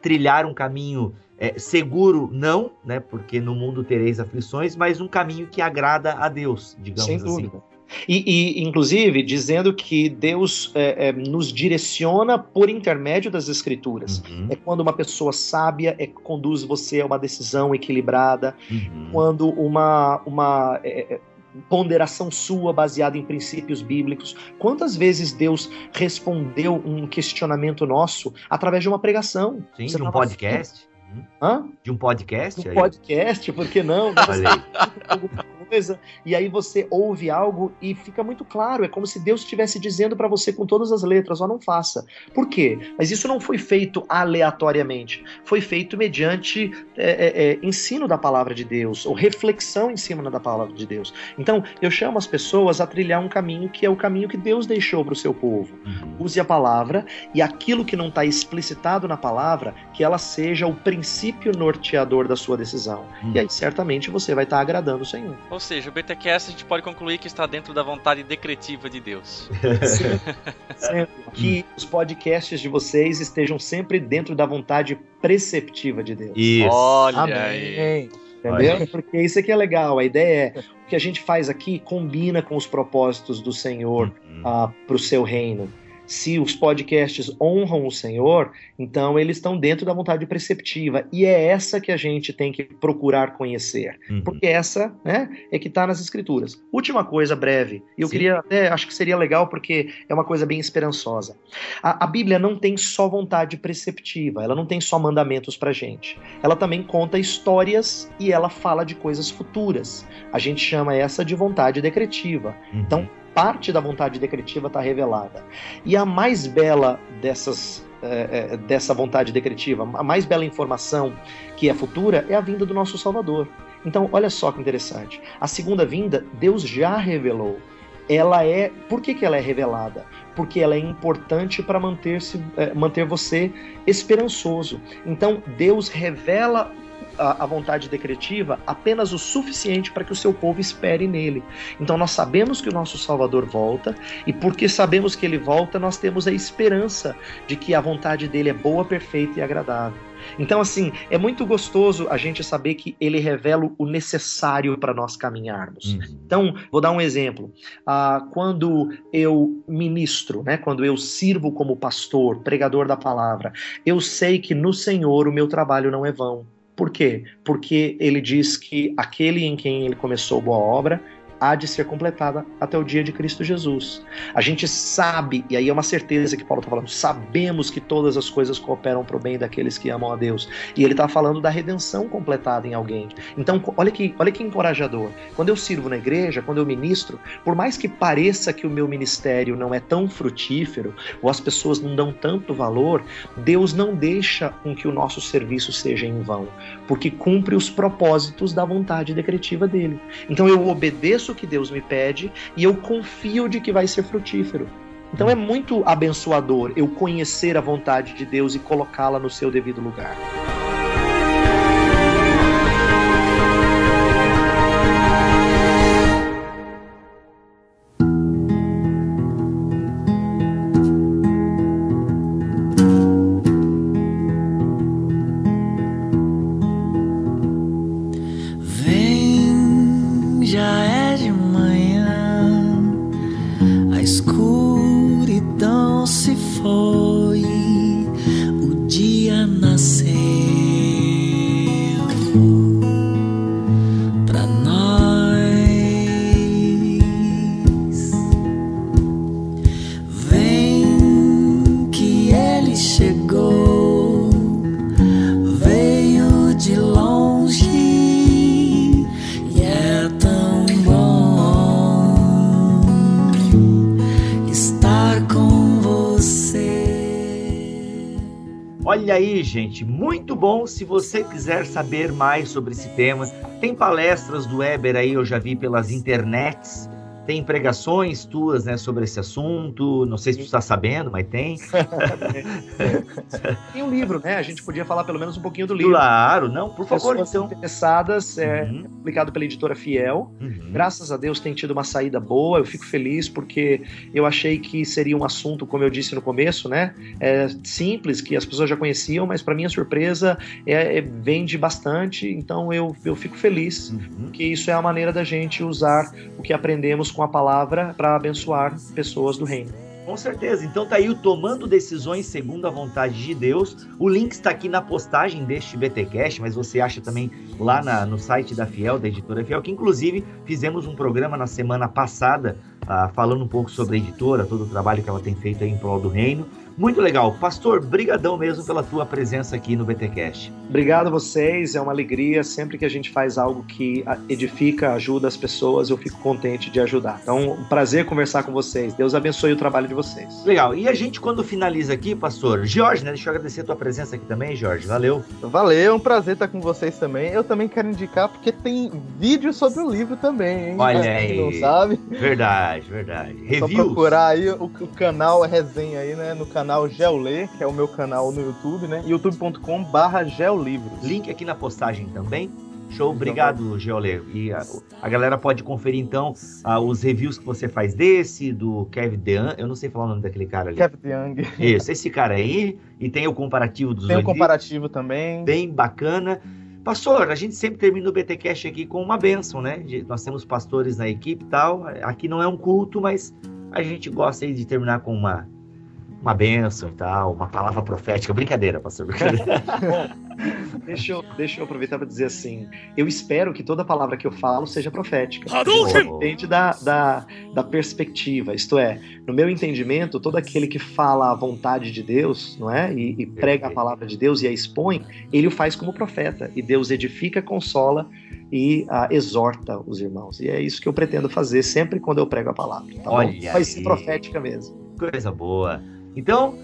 trilhar um caminho é, seguro, não, né? Porque no mundo tereis aflições, mas um caminho que agrada a Deus, digamos Sem assim. dúvida. E, e, inclusive, dizendo que Deus é, é, nos direciona por intermédio das Escrituras. Uhum, É quando uma pessoa sábia é, conduz você a uma decisão equilibrada, uhum. quando uma, uma é, é, ponderação sua baseada em princípios bíblicos. Quantas vezes Deus respondeu um questionamento nosso através de uma pregação? Sim, Você de um podcast. Hã? De um podcast. Um aí. podcast, por que não? Olha aí. Coisa, e aí você ouve algo e fica muito claro, é como se Deus estivesse dizendo para você com todas as letras, ó, não faça. Por quê? Mas isso não foi feito aleatoriamente, foi feito mediante é, é, é, ensino da palavra de Deus, ou reflexão em cima da palavra de Deus. Então, eu chamo as pessoas a trilhar um caminho que é o caminho que Deus deixou para o seu povo. Uhum. Use a palavra e aquilo que não está explicitado na palavra, que ela seja o princípio norteador da sua decisão. Hum. E aí, certamente, você vai estar agradando o Senhor. Ou seja, o BTcast a gente pode concluir que está dentro da vontade decretiva de Deus. Sempre. Que os podcasts de vocês estejam sempre dentro da vontade preceptiva de Deus. Isso. Olha aí. Entendeu? Porque isso aqui é legal. A ideia é o que a gente faz aqui combina com os propósitos do Senhor Uhum. para o seu reino. Se os podcasts honram o Senhor, então eles estão dentro da vontade preceptiva. E é essa que a gente tem que procurar conhecer. Uhum. Porque essa né, é que está nas escrituras. Última coisa, breve. Eu Sim. queria até, acho que seria legal porque é uma coisa bem esperançosa. A, a Bíblia não tem só vontade preceptiva, ela não tem só mandamentos pra gente. Ela também conta histórias e ela fala de coisas futuras. A gente chama essa de vontade decretiva. Uhum. Então, parte da vontade decretiva está revelada. E a mais bela dessas é, é, dessa vontade decretiva, a mais bela informação que é futura é a vinda do nosso Salvador. Então, olha só que interessante. A segunda vinda, Deus já revelou. Ela é. Por que, que ela é revelada? Porque ela é importante para manter, é, manter você esperançoso. Então, Deus revela a, a, vontade decretiva apenas o suficiente para que o seu povo espere nele. Então nós sabemos que o nosso Salvador volta, e porque sabemos que ele volta, nós temos a esperança de que a vontade dele é boa, perfeita e agradável. Então, assim, é muito gostoso a gente saber que ele revela o necessário para nós caminharmos. Uhum. Então, vou dar um exemplo. Ah, quando eu ministro, né, quando eu sirvo como pastor, pregador da palavra, eu sei que no Senhor o meu trabalho não é vão. Por quê? Porque ele diz que aquele em quem ele começou boa obra há de ser completada até o dia de Cristo Jesus. A gente sabe, e aí é uma certeza que Paulo está falando, sabemos que todas as coisas cooperam para o bem daqueles que amam a Deus. E ele está falando da redenção completada em alguém. Então, olha que, olha que encorajador. Quando eu sirvo na igreja, quando eu ministro, por mais que pareça que o meu ministério não é tão frutífero, ou as pessoas não dão tanto valor, Deus não deixa com que o nosso serviço seja em vão, porque cumpre os propósitos da vontade decretiva dele. Então eu obedeço o que Deus me pede e eu confio de que vai ser frutífero. Então é muito abençoador eu conhecer a vontade de Deus e colocá-la no seu devido lugar. Olha aí, gente, muito bom. Se você quiser saber mais sobre esse tema, tem palestras do Weber aí, eu já vi pelas internets. Tem pregações tuas né, sobre esse assunto. Não sei se tu está sabendo, mas tem. tem um livro, né? A gente podia falar pelo menos um pouquinho do livro. Claro, não, por favor, Pessoas então. interessadas, é uhum. publicado pela editora Fiel. Uhum. Graças a Deus tem tido uma saída boa. Eu fico feliz porque eu achei que seria um assunto, como eu disse no começo, né? É, simples, que as pessoas já conheciam, mas para minha surpresa é, é, vende bastante. Então eu, eu fico feliz uhum. que isso é a maneira da gente usar o que aprendemos com a palavra para abençoar pessoas do reino. Com certeza. Então tá aí o Tomando Decisões segundo a vontade de Deus. O link está aqui na postagem deste BTcast, mas você acha também lá na, no site da Fiel, da editora Fiel, que inclusive fizemos um programa na semana passada ah, falando um pouco sobre a editora, todo o trabalho que ela tem feito aí em prol do reino. Muito legal. Pastor, brigadão mesmo pela tua presença aqui no BTcast. Obrigado a vocês, é uma alegria. Sempre que a gente faz algo que edifica, ajuda as pessoas, eu fico contente de ajudar. Então, um prazer conversar com vocês. Deus abençoe o trabalho de vocês. Legal. E a gente, quando finaliza aqui, pastor, Jorge, né? Deixa eu agradecer a tua presença aqui também, Jorge. Valeu. Valeu, é um prazer estar com vocês também. Eu também quero indicar, porque tem vídeo sobre o livro também, hein? Olha aí. Não sabe? Verdade, verdade. Reviews. Só procurar aí o, o canal, a resenha aí, né? No canal canal Geolê, que é o meu canal no YouTube, né? youtube.com barra geolivros. Link aqui na postagem também. Show, obrigado, Geolê. E a, a, galera pode conferir então uh, os reviews que você faz desse, do Kevin DeYoung. Eu não sei falar o nome daquele cara ali. Kevin DeYoung. Isso, esse cara aí. E tem o comparativo dos Tem o comparativo também. Bem bacana. Pastor, a gente sempre termina o BTcast aqui com uma bênção, né? Nós temos pastores na equipe e tal. Aqui não é um culto, mas a gente gosta aí de terminar com uma uma benção e tal, uma palavra profética. Brincadeira, pastor. Brincadeira. deixa, eu, deixa eu aproveitar para dizer assim: eu espero que toda palavra que eu falo seja profética. Depende da, da, da perspectiva. Isto é, no meu entendimento, todo aquele que fala a vontade de Deus, não é? E, e prega a palavra de Deus e a expõe, ele o faz como profeta. E Deus edifica, consola e uh, exorta os irmãos. E é isso que eu pretendo fazer sempre quando eu prego a palavra. Tá Olha Vai ser profética mesmo. Coisa boa. Então,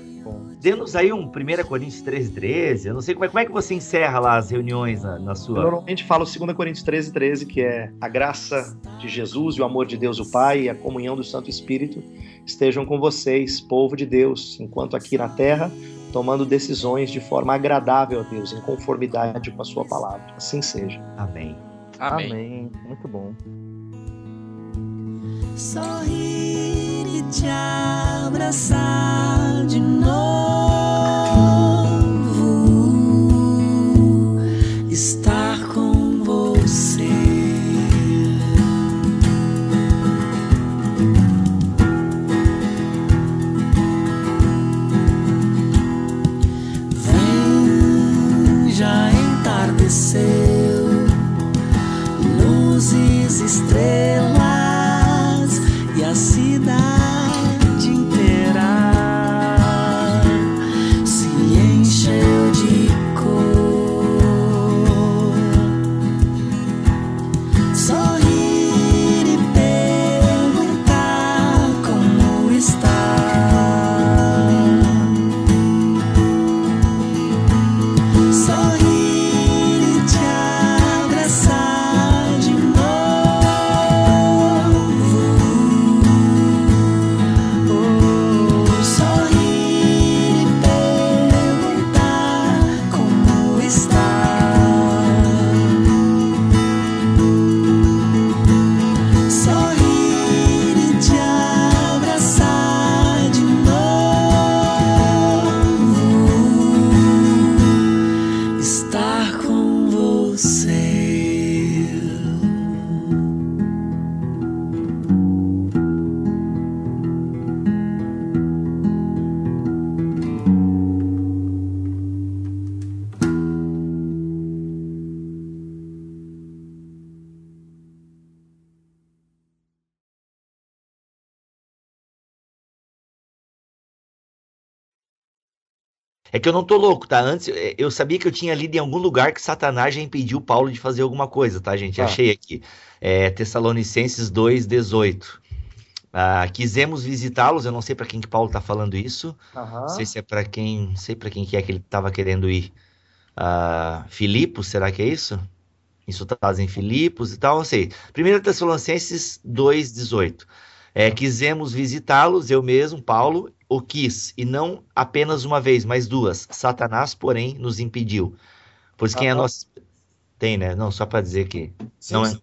Dê-nos aí um 1 Coríntios 13, 13. Eu não sei como é, como é que você encerra lá as reuniões na, na sua. Eu normalmente falo 2 Coríntios 13, 13, que é a graça de Jesus e o amor de Deus o Pai e a comunhão do Santo Espírito estejam com vocês, povo de Deus, enquanto aqui na terra, tomando decisões de forma agradável a Deus, em conformidade com a sua palavra. Assim seja. Amém. Amém. Amém. Muito bom. sorrir e te abraçar de novo, É que eu não tô louco, tá? Antes eh, eu sabia que eu tinha lido em algum lugar que Satanás já impediu Paulo de fazer alguma coisa, tá, gente? Ah. Achei aqui. É, Tessalonicenses 2,18. Ah, quisemos visitá-los, eu não sei para quem que Paulo tá falando isso. Aham. Não sei se é para quem, não sei para quem que é que ele estava querendo ir. Ah, Filipos, será que é isso? Insultados em Filipos e tal, não sei. 1 Tessalonicenses 2,18. É, quisemos visitá-los, eu mesmo, Paulo, o quis, e não apenas uma vez, mas duas. Satanás, porém, nos impediu. Pois quem é Aham. nosso. Tem, né? Não, só para dizer que. Sim, Não é? sim.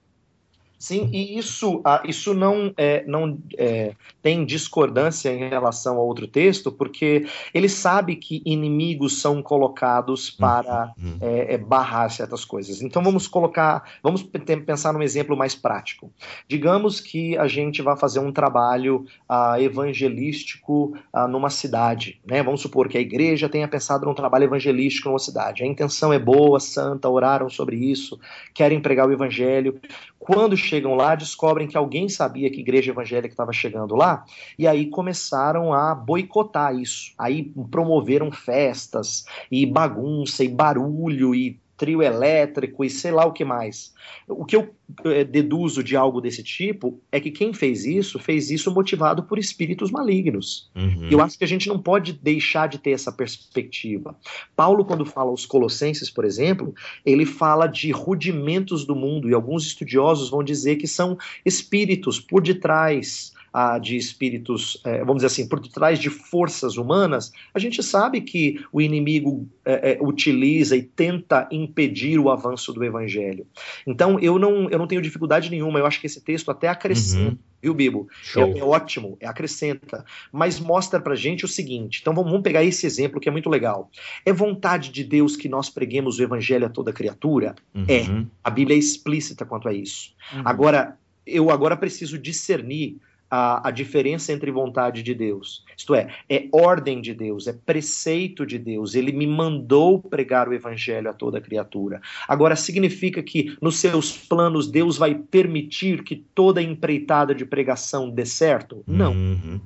Sim, e isso, ah, isso não, é, não é, tem discordância em relação a outro texto, porque ele sabe que inimigos são colocados para Uhum. é, é, barrar certas coisas. Então vamos colocar, vamos pe- pensar num exemplo mais prático. Digamos que a gente vai fazer um trabalho ah, evangelístico ah, numa cidade, né? Vamos supor que a igreja tenha pensado num trabalho evangelístico numa cidade. A intenção é boa, santa, oraram sobre isso, querem pregar o evangelho. Quando chegam lá, descobrem que alguém sabia que igreja evangélica estava chegando lá, e aí começaram a boicotar isso. Aí promoveram festas e bagunça e barulho e trio elétrico e sei lá o que mais. O que eu eh, deduzo de algo desse tipo é que quem fez isso, fez isso motivado por espíritos malignos. Uhum. Eu acho que a gente não pode deixar de ter essa perspectiva. Paulo, quando fala aos Colossenses, por exemplo, ele fala de rudimentos do mundo, e alguns estudiosos vão dizer que são espíritos por detrás ah, de espíritos, eh, vamos dizer assim, por detrás de forças humanas. A gente sabe que o inimigo eh, eh, utiliza e tenta impedir o avanço do evangelho. Então, eu não, eu não tenho dificuldade nenhuma, eu acho que esse texto até acrescenta. Uhum. Viu, Bibo? É, é ótimo, é acrescenta, mas mostra pra gente o seguinte. Então vamos, vamos pegar esse exemplo que é muito legal. É vontade de Deus que nós preguemos o evangelho a toda criatura? é. Uhum. A Bíblia é explícita quanto a isso. Uhum. Agora, eu agora preciso discernir a, a diferença entre vontade de Deus. Isto é, é ordem de Deus, é preceito de Deus. Ele me mandou pregar o evangelho a toda criatura. Agora, significa que nos seus planos Deus vai permitir que toda empreitada de pregação dê certo? Não. Uhum.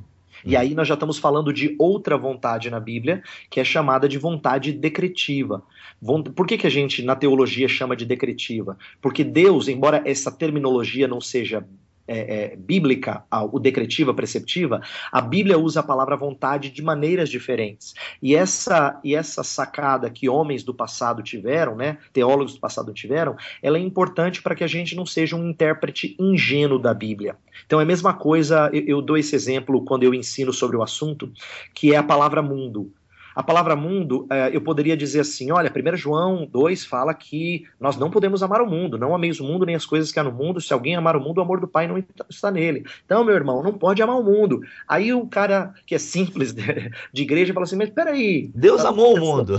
E aí nós já estamos falando de outra vontade na Bíblia, que é chamada de vontade decretiva. Por que, que a gente, na teologia, chama de decretiva? Porque Deus, embora essa terminologia não seja é, é, bíblica, o decretiva, preceptiva, a Bíblia usa a palavra vontade de maneiras diferentes. E essa, e essa sacada que homens do passado tiveram, né, teólogos do passado tiveram, ela é importante para que a gente não seja um intérprete ingênuo da Bíblia. Então é a mesma coisa, eu, eu dou esse exemplo quando eu ensino sobre o assunto, que é a palavra mundo. A palavra mundo, eh, eu poderia dizer assim: olha, 1 João 2 fala que nós não podemos amar o mundo, não ameis o mundo nem as coisas que há no mundo. Se alguém amar o mundo, o amor do Pai não está nele. Então, meu irmão, não pode amar o mundo. Aí o cara que é simples de, de igreja fala assim: mas peraí. Deus amou o mundo.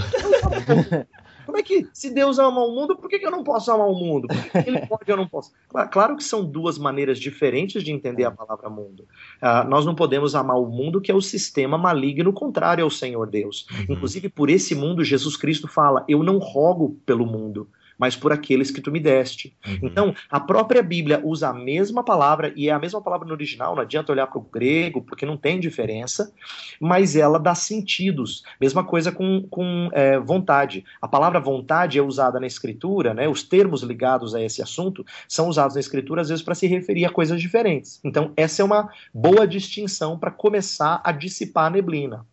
Como é que, se Deus ama o mundo, por que, que eu não posso amar o mundo? Por que ele pode e eu não posso? Claro, claro, que são duas maneiras diferentes de entender a palavra mundo. Uh, nós não podemos amar o mundo, que é o sistema maligno contrário ao Senhor Deus. Uhum. Inclusive, por esse mundo, Jesus Cristo fala: Eu não rogo pelo mundo mas por aqueles que tu me deste. Uhum. Então, a própria Bíblia usa a mesma palavra, e é a mesma palavra no original, não adianta olhar para o grego, porque não tem diferença, mas ela dá sentidos. Mesma coisa com, com é, vontade. A palavra vontade é usada na Escritura, né, os termos ligados a esse assunto são usados na Escritura, às vezes, para se referir a coisas diferentes. Então, essa é uma boa distinção para começar a dissipar a neblina.